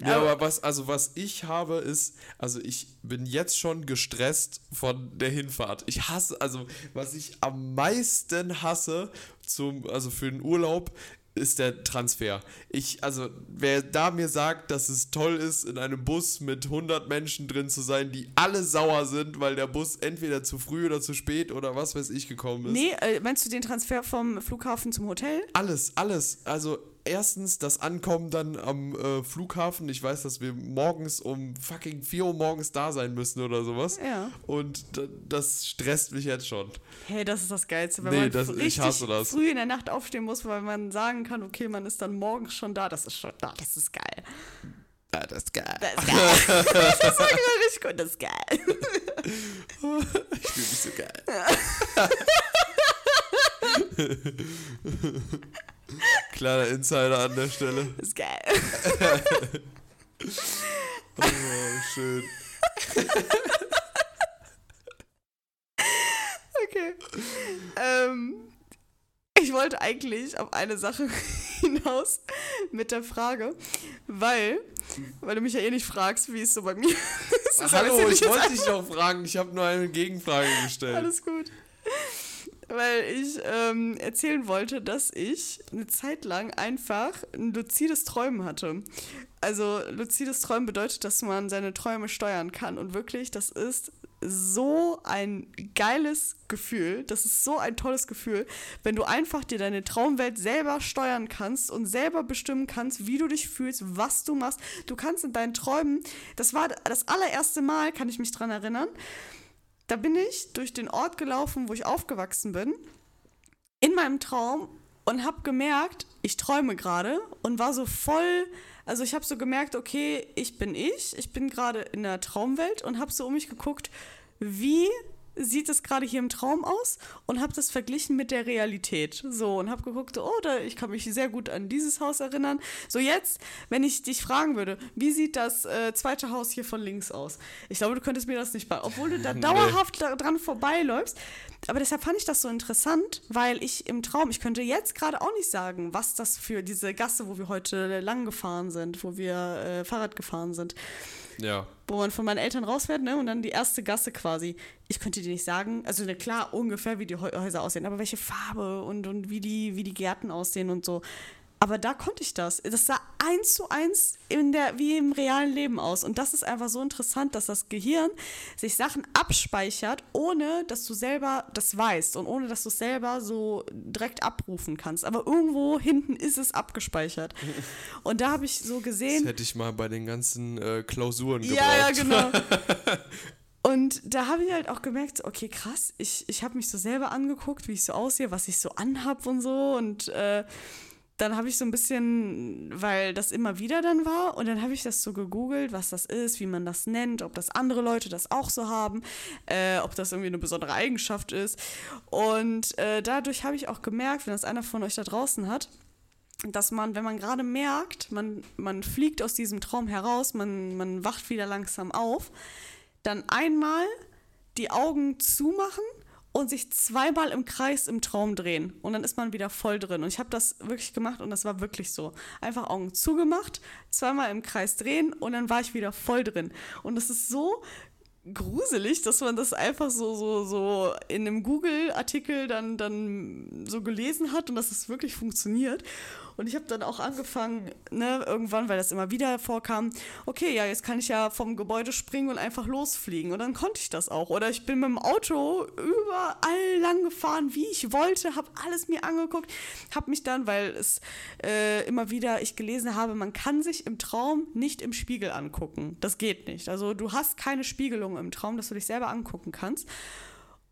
Speaker 2: Ja,
Speaker 1: Aber-
Speaker 2: aber was, also was ich habe, ist, also ich bin jetzt schon gestresst von der Hinfahrt. Ich hasse, also was ich am meisten hasse zum, also für den Urlaub, ist der Transfer. Ich, also, wer da mir sagt, dass es toll ist, in einem Bus mit 100 Menschen drin zu sein, die alle sauer sind, weil der Bus entweder zu früh oder zu spät oder was weiß ich gekommen ist.
Speaker 1: Nee, äh, meinst du den Transfer vom Flughafen zum Hotel?
Speaker 2: Alles, alles. Also erstens das Ankommen dann am äh, Flughafen. Ich weiß, dass wir morgens um fucking 4 Uhr morgens da sein müssen oder sowas.
Speaker 1: Ja.
Speaker 2: Und das stresst mich jetzt schon.
Speaker 1: Hey, das ist das Geilste, wenn
Speaker 2: Nee,
Speaker 1: man
Speaker 2: das- ich
Speaker 1: richtig
Speaker 2: hasse das.
Speaker 1: früh in der Nacht aufstehen muss, weil man sagen kann, okay, man ist dann morgens schon da. Das ist schon da. Das ist geil.
Speaker 2: Ja, das ist geil.
Speaker 1: Das ist geil. das ist richtig richtig gut, das ist geil.
Speaker 2: Ich fühle mich so geil. Kleiner Insider an der Stelle.
Speaker 1: Das ist geil.
Speaker 2: Oh, schön.
Speaker 1: Okay. Ähm, ich wollte eigentlich auf eine Sache hinaus mit der Frage, weil, weil du mich ja eh nicht fragst, wie es so bei mir ist.
Speaker 2: Hallo, ich wollte dich noch fragen. Ich habe nur eine Gegenfrage gestellt.
Speaker 1: Alles gut. Weil ich ähm, erzählen wollte, dass ich eine Zeit lang einfach ein luzides Träumen hatte. Also luzides Träumen bedeutet, dass man seine Träume steuern kann. Und wirklich, das ist so ein geiles Gefühl. Das ist so ein tolles Gefühl, wenn du einfach dir deine Traumwelt selber steuern kannst und selber bestimmen kannst, wie du dich fühlst, was du machst. Du kannst in deinen Träumen, das war das allererste Mal, kann ich mich dran erinnern, da bin ich durch den Ort gelaufen, wo ich aufgewachsen bin, in meinem Traum und habe gemerkt, ich träume gerade und war so voll, also ich habe so gemerkt, okay, ich bin ich, ich bin gerade in der Traumwelt und habe so um mich geguckt, wie sieht es gerade hier im Traum aus und habe das verglichen mit der Realität. So und habe geguckt, oh, da, ich kann mich sehr gut an dieses Haus erinnern. So jetzt, wenn ich dich fragen würde, wie sieht das äh, zweite Haus hier von links aus? Ich glaube, du könntest mir das nicht bei, obwohl du da
Speaker 2: Nee.
Speaker 1: dauerhaft da dran vorbeiläufst. Aber deshalb fand ich das so interessant, weil ich im Traum, ich könnte jetzt gerade auch nicht sagen, was das für diese Gasse, wo wir heute lang gefahren sind, wo wir äh, Fahrrad gefahren sind,
Speaker 2: Ja.
Speaker 1: wo man von meinen Eltern rausfährt, ne? Und dann die erste Gasse quasi. Ich könnte dir nicht sagen, also ne, klar, ungefähr wie die Häu- Häuser aussehen, aber welche Farbe und, und wie, die, wie die Gärten aussehen und so. Aber da konnte ich das. Das sah eins zu eins in der, wie im realen Leben aus. Und das ist einfach so interessant, dass das Gehirn sich Sachen abspeichert, ohne dass du selber das weißt und ohne dass du es selber so direkt abrufen kannst. Aber irgendwo hinten ist es abgespeichert. Und da habe ich so gesehen.
Speaker 2: Das hätte ich mal bei den ganzen äh, Klausuren gebraucht.
Speaker 1: Ja, ja, genau. Und da habe ich halt auch gemerkt, okay, krass, ich, ich habe mich so selber angeguckt, wie ich so aussehe, was ich so anhab und so. Und äh, dann habe ich so ein bisschen, weil das immer wieder dann war, und dann habe ich das so gegoogelt, was das ist, wie man das nennt, ob das andere Leute das auch so haben, äh, ob das irgendwie eine besondere Eigenschaft ist. Und äh, dadurch habe ich auch gemerkt, wenn das einer von euch da draußen hat, dass man, wenn man gerade merkt, man, man fliegt aus diesem Traum heraus, man, man wacht wieder langsam auf, dann einmal die Augen zumachen und sich zweimal im Kreis im Traum drehen. Und dann ist man wieder voll drin. Und ich habe das wirklich gemacht und das war wirklich so. Einfach Augen zugemacht, zweimal im Kreis drehen und dann war ich wieder voll drin. Und das ist so gruselig, dass man das einfach so, so, so in einem Google-Artikel dann, dann so gelesen hat und dass es wirklich funktioniert. Und ich habe dann auch angefangen, ne, irgendwann, weil das immer wieder vorkam, okay, ja, jetzt kann ich ja vom Gebäude springen und einfach losfliegen. Und dann konnte ich das auch. Oder ich bin mit dem Auto überall lang gefahren, wie ich wollte, habe alles mir angeguckt, habe mich dann, weil es äh, immer wieder ich gelesen habe, man kann sich im Traum nicht im Spiegel angucken. Das geht nicht. Also du hast keine Spiegelung im Traum, dass du dich selber angucken kannst.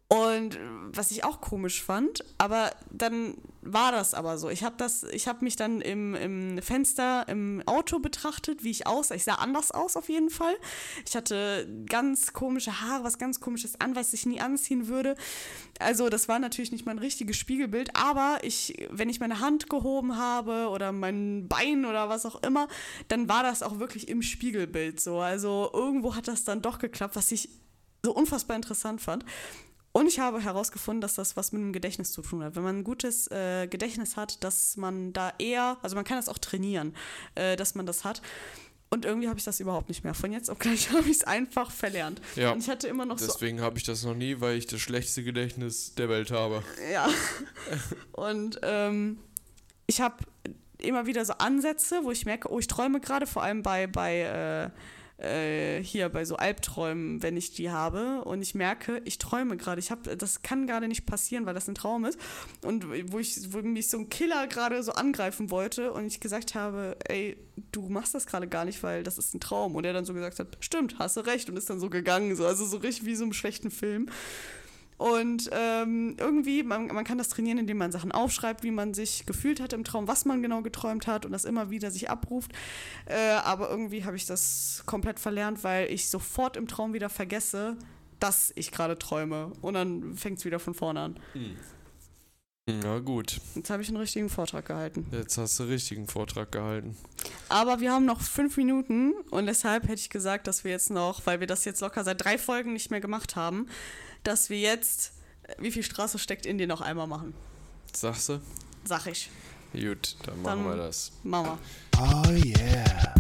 Speaker 1: Und was ich auch komisch fand, aber dann war das aber so. Ich habe das, ich habe mich dann im, im Fenster im Auto betrachtet, wie ich aussah. Ich sah anders aus auf jeden Fall. Ich hatte ganz komische Haare, was ganz komisches an, was ich nie anziehen würde. Also das war natürlich nicht mein richtiges Spiegelbild, aber ich, wenn ich meine Hand gehoben habe oder mein Bein oder was auch immer, dann war das auch wirklich im Spiegelbild so. Also irgendwo hat das dann doch geklappt, was ich so unfassbar interessant fand. Und ich habe herausgefunden, dass das was mit dem Gedächtnis zu tun hat. Wenn man ein gutes äh, Gedächtnis hat, dass man da eher, also man kann das auch trainieren, äh, dass man das hat. Und irgendwie habe ich das überhaupt nicht mehr. Von jetzt auf gleich habe ich es einfach verlernt.
Speaker 2: Ja,
Speaker 1: Und ich hatte immer noch so
Speaker 2: Deswegen habe ich das noch nie, weil ich das schlechteste Gedächtnis der Welt habe.
Speaker 1: Ja. Und ähm, ich habe immer wieder so Ansätze, wo ich merke, oh, ich träume gerade, vor allem bei, bei äh, äh, hier bei so Albträumen, wenn ich die habe und ich merke, ich träume gerade. Ich habe, das kann gerade nicht passieren, weil das ein Traum ist. Und wo ich, wo mich so ein Killer gerade so angreifen wollte und ich gesagt habe, ey, du machst das gerade gar nicht, weil das ist ein Traum. Und er dann so gesagt hat, stimmt, hast du recht und ist dann so gegangen, so also so richtig wie so im schlechten Film. Und ähm, irgendwie, man, man kann das trainieren, indem man Sachen aufschreibt, wie man sich gefühlt hat im Traum, was man genau geträumt hat und das immer wieder sich abruft. Äh, aber irgendwie habe ich das komplett verlernt, weil ich sofort im Traum wieder vergesse, dass ich gerade träume. Und dann fängt es wieder von vorne an.
Speaker 2: Na gut,
Speaker 1: Jetzt habe ich einen richtigen Vortrag gehalten.
Speaker 2: jetzt hast du richtigen Vortrag gehalten.
Speaker 1: Aber wir haben noch fünf Minuten und deshalb hätte ich gesagt, dass wir jetzt noch, weil wir das jetzt locker seit drei Folgen nicht mehr gemacht haben, dass wir jetzt, äh, wie viel Straße steckt in dir noch einmal machen.
Speaker 2: Sagst du?
Speaker 1: Sag ich.
Speaker 2: Gut, dann
Speaker 1: Dann-
Speaker 2: machen wir das.
Speaker 1: Mama.
Speaker 3: Oh yeah.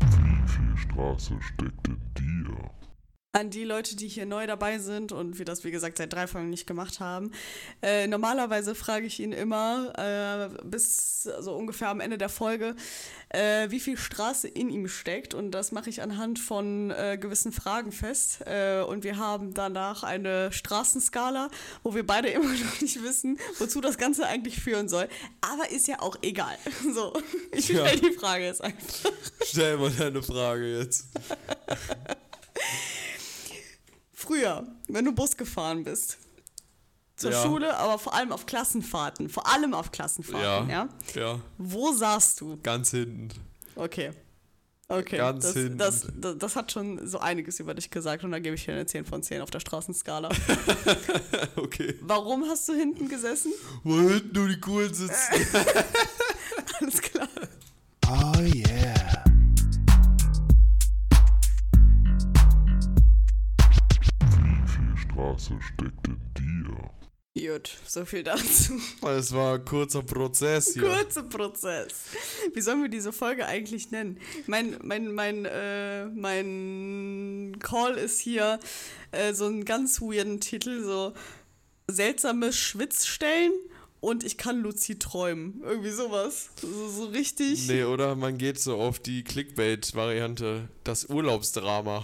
Speaker 4: Wie viel Straße steckt in dir?
Speaker 1: An die Leute, die hier neu dabei sind und wir das, wie gesagt, seit drei Folgen nicht gemacht haben. Äh, normalerweise frage ich ihn immer, äh, bis also ungefähr am Ende der Folge, äh, wie viel Straße in ihm steckt. Und das mache ich anhand von äh, gewissen Fragen fest. Äh, und wir haben danach eine Straßenskala, wo wir beide immer noch nicht wissen, wozu das Ganze eigentlich führen soll. Aber ist ja auch egal. So, ich
Speaker 2: Ja.
Speaker 1: stelle die Frage jetzt einfach.
Speaker 2: Stell mal deine Frage jetzt.
Speaker 1: Früher, wenn du Bus gefahren bist. Zur
Speaker 2: Ja.
Speaker 1: Schule, aber vor allem auf Klassenfahrten. Vor allem auf Klassenfahrten, ja.
Speaker 2: Ja, ja,
Speaker 1: Wo saßt du?
Speaker 2: ganz hinten.
Speaker 1: Okay. Okay.
Speaker 2: Ganz
Speaker 1: das,
Speaker 2: hinten.
Speaker 1: das, das, das hat schon so einiges über dich gesagt und da gebe ich dir eine 10 von 10 auf der Straßenskala.
Speaker 2: Okay.
Speaker 1: Warum hast du hinten gesessen?
Speaker 2: Wo hinten nur die Coolen sitzen.
Speaker 1: Alles klar.
Speaker 3: Oh yeah.
Speaker 4: Straße steckt in dir?
Speaker 1: Gut, so viel dazu.
Speaker 2: Es war ein kurzer Prozess hier.
Speaker 1: Kurzer Prozess. Wie sollen wir diese Folge eigentlich nennen? Mein, mein, mein, äh, mein Call ist hier äh, so einen ganz weirden Titel, so seltsame Schwitzstellen und ich kann Luzi träumen. Irgendwie sowas. So, so richtig.
Speaker 2: Nee, oder man geht so auf die Clickbait-Variante. Das Urlaubsdrama.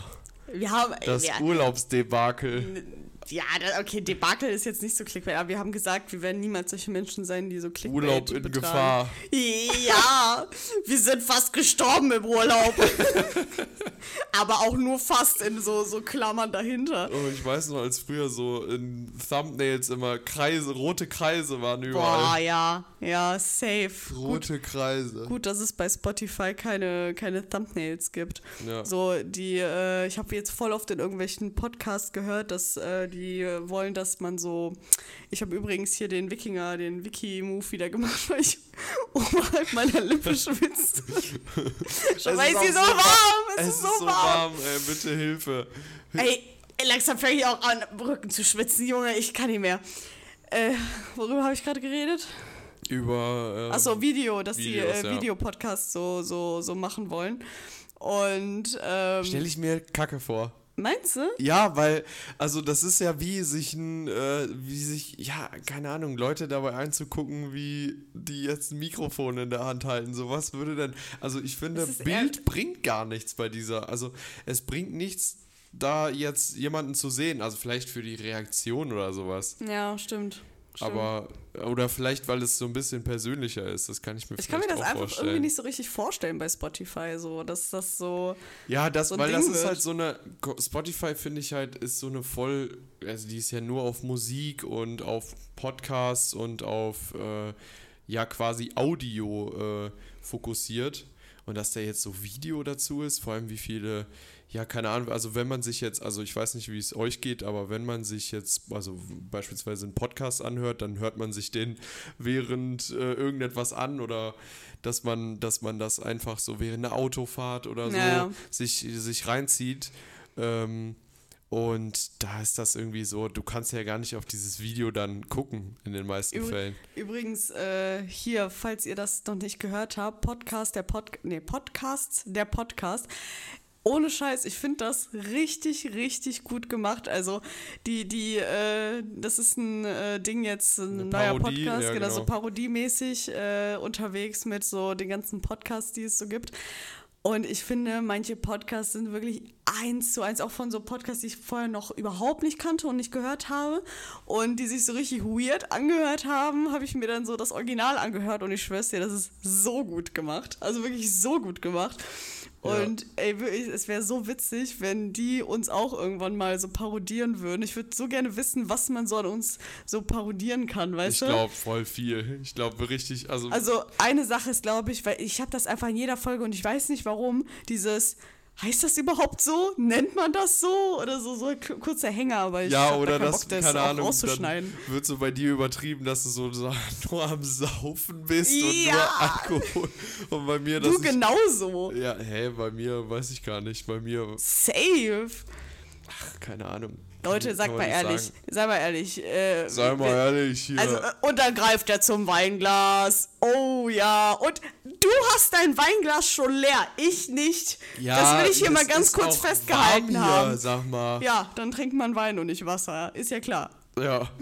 Speaker 1: Wir haben.
Speaker 2: Das
Speaker 1: wir,
Speaker 2: Urlaubsdebakel.
Speaker 1: Ja, da, okay, Debakel ist jetzt nicht so Clickbait, aber wir haben gesagt, wir werden niemals solche Menschen sein, die so Clickbait
Speaker 2: Urlaub in
Speaker 1: betreiben.
Speaker 2: Gefahr.
Speaker 1: Ja, wir sind fast gestorben im Urlaub. Aber auch nur fast in so, so Klammern dahinter.
Speaker 2: Oh, ich weiß noch, als früher so in Thumbnails immer Kreise, rote Kreise waren überall.
Speaker 1: Boah, ja, ja, safe. Gut,
Speaker 2: rote Kreise.
Speaker 1: gut, dass es bei Spotify keine, keine Thumbnails gibt.
Speaker 2: Ja.
Speaker 1: So, die, äh, ich habe jetzt voll oft in irgendwelchen Podcasts gehört, dass äh, die äh, wollen, dass man so. Ich habe übrigens hier den Wikinger, den Wiki-Move wieder gemacht, weil ich oberhalb meiner Lippe schwitze. weil
Speaker 2: ist
Speaker 1: sie so
Speaker 2: so
Speaker 1: warm, es,
Speaker 2: Es
Speaker 1: ist so warm.
Speaker 2: ey, bitte Hilfe.
Speaker 1: Ey, langsam fange ich auch an, Rücken zu schwitzen, Junge, ich kann nicht mehr. Äh, worüber habe ich gerade geredet?
Speaker 2: Über. Ähm,
Speaker 1: Achso, Video, dass
Speaker 2: Videos,
Speaker 1: die äh,
Speaker 2: ja.
Speaker 1: Videopodcasts so, so, so machen wollen. Und, ähm,
Speaker 2: Stell ich mir Kacke vor.
Speaker 1: Meinst du?
Speaker 2: Ja, weil, also das ist ja wie sich ein, äh, wie sich, ja, keine Ahnung, Leute dabei einzugucken, wie die jetzt ein Mikrofon in der Hand halten. So was würde denn, also ich finde, Bild bringt gar nichts bei dieser, also es bringt nichts, da jetzt jemanden zu sehen, also vielleicht für die Reaktion oder sowas.
Speaker 1: Ja, stimmt. Stimmt.
Speaker 2: Aber, oder vielleicht, weil es so ein bisschen persönlicher ist, das kann ich mir
Speaker 1: ich kann mir das einfach
Speaker 2: vorstellen.
Speaker 1: irgendwie nicht so richtig vorstellen bei Spotify, so, dass das so.
Speaker 2: Ja, das,
Speaker 1: so
Speaker 2: weil das
Speaker 1: Ding
Speaker 2: ist
Speaker 1: wird.
Speaker 2: halt so eine, Spotify finde ich halt, ist so eine voll, also die ist ja nur auf Musik und auf Podcasts und auf, äh, ja, quasi Audio äh, fokussiert. Und dass da jetzt so Video dazu ist, vor allem wie viele, ja, keine Ahnung, also wenn man sich jetzt, also ich weiß nicht, wie es euch geht, aber wenn man sich jetzt, also beispielsweise einen Podcast anhört, dann hört man sich den während äh, irgendetwas an oder dass man, dass man das einfach so während einer Autofahrt oder so
Speaker 1: Ja, ja.
Speaker 2: sich, sich reinzieht. Ähm, und da ist das irgendwie so, du kannst ja gar nicht auf dieses Video dann gucken, in den meisten
Speaker 1: Übr-
Speaker 2: Fällen.
Speaker 1: Übrigens, äh, hier, falls ihr das noch nicht gehört habt, Podcast, der Pod nee, Podcasts, der Podcast. Ohne Scheiß, ich finde das richtig, richtig gut gemacht. Also, die, die, äh, das ist ein äh, Ding jetzt, ein
Speaker 2: Eine
Speaker 1: neuer
Speaker 2: Parodie,
Speaker 1: Podcast,
Speaker 2: ja,
Speaker 1: genau, so
Speaker 2: genau.
Speaker 1: parodiemäßig äh, unterwegs mit so den ganzen Podcasts, die es so gibt. Und ich finde, manche Podcasts sind wirklich eins zu eins auch von so Podcasts, die ich vorher noch überhaupt nicht kannte und nicht gehört habe und die sich so richtig weird angehört haben, habe ich mir dann so das Original angehört und ich schwör's dir, das ist so gut gemacht. Also wirklich so gut gemacht. Und ey, wirklich, es wäre so witzig, wenn die uns auch irgendwann mal so parodieren würden. Ich würde so gerne wissen, was man so an uns so parodieren kann, weißt
Speaker 2: Ich
Speaker 1: du?
Speaker 2: glaube voll viel. Ich glaube richtig, also,
Speaker 1: Also eine Sache ist, glaube ich, weil ich habe das einfach in jeder Folge und ich weiß nicht warum, dieses, heißt das überhaupt so? Nennt man das so? Oder so, so ein kurzer Hänger, aber ich
Speaker 2: ja,
Speaker 1: da
Speaker 2: oder
Speaker 1: keinen
Speaker 2: das,
Speaker 1: Bock, das
Speaker 2: keine Ahnung,
Speaker 1: rauszuschneiden.
Speaker 2: dann wird so bei dir übertrieben, dass du so, so nur am Saufen bist und
Speaker 1: Ja.
Speaker 2: nur Alkohol. Und bei mir, das
Speaker 1: Du genauso.
Speaker 2: Ja, hä, bei mir weiß ich gar nicht. Bei mir,
Speaker 1: Safe.
Speaker 2: ach, keine Ahnung.
Speaker 1: Leute, sag mal ehrlich,
Speaker 2: sagen.
Speaker 1: sei mal ehrlich. Äh,
Speaker 2: Sei mal ehrlich hier.
Speaker 1: Also, äh, und dann greift er zum Weinglas. Oh ja. Und du hast dein Weinglas schon leer. Ich nicht. das will ich hier mal ganz kurz festgehalten
Speaker 2: warm
Speaker 1: haben.
Speaker 2: Hier, sag mal.
Speaker 1: Ja, dann trinkt man Wein und nicht Wasser. Ist ja klar.
Speaker 2: ja.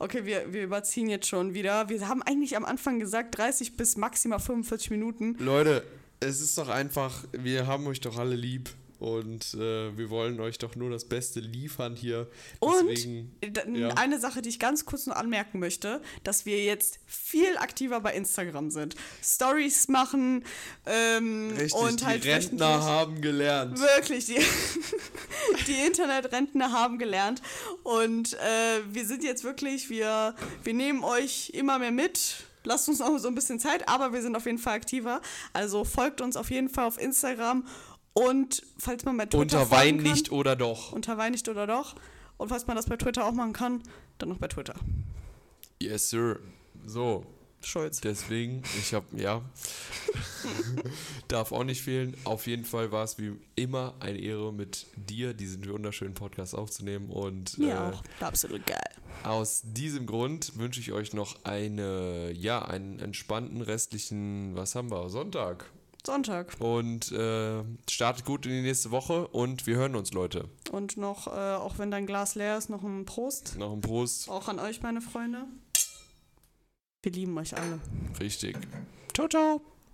Speaker 1: Okay, wir, wir überziehen jetzt schon wieder. Wir haben eigentlich am Anfang gesagt 30 bis maximal 45 Minuten.
Speaker 2: Leute, es ist doch einfach, wir haben euch doch alle lieb und äh, wir wollen euch doch nur das Beste liefern hier.
Speaker 1: Und
Speaker 2: Deswegen,
Speaker 1: d-
Speaker 2: ja.
Speaker 1: eine Sache, die ich ganz kurz noch anmerken möchte, dass wir jetzt viel aktiver bei Instagram sind. Stories machen ähm,
Speaker 2: richtig,
Speaker 1: und halt
Speaker 2: die Rentner haben gelernt.
Speaker 1: Wirklich, die, die Internetrentner haben gelernt. Und äh, wir sind jetzt wirklich, wir, wir nehmen euch immer mehr mit. Lasst uns noch so ein bisschen Zeit, aber wir sind auf jeden Fall aktiver. Also folgt uns auf jeden Fall auf Instagram. Und falls man bei Twitter
Speaker 2: Unter Wein
Speaker 1: kann,
Speaker 2: nicht oder doch.
Speaker 1: Unter Wein nicht oder doch. Und falls man das bei Twitter auch machen kann, dann noch bei Twitter.
Speaker 2: Yes, sir. So,
Speaker 1: Schulz.
Speaker 2: deswegen, ich habe, ja, darf auch nicht fehlen. Auf jeden Fall war es wie immer eine Ehre, mit dir diesen wunderschönen Podcast aufzunehmen. Und
Speaker 1: Mir
Speaker 2: äh,
Speaker 1: auch. Absolut geil.
Speaker 2: Aus diesem Grund wünsche ich euch noch eine, ja, einen entspannten restlichen, was haben wir, Sonntag.
Speaker 1: Sonntag.
Speaker 2: Und äh, startet gut in die nächste Woche und wir hören uns, Leute.
Speaker 1: Und noch, äh, auch wenn dein Glas leer ist, noch ein Prost.
Speaker 2: Noch ein Prost.
Speaker 1: Auch an euch, meine Freunde. Wir lieben euch alle.
Speaker 2: Richtig. Ciao, ciao.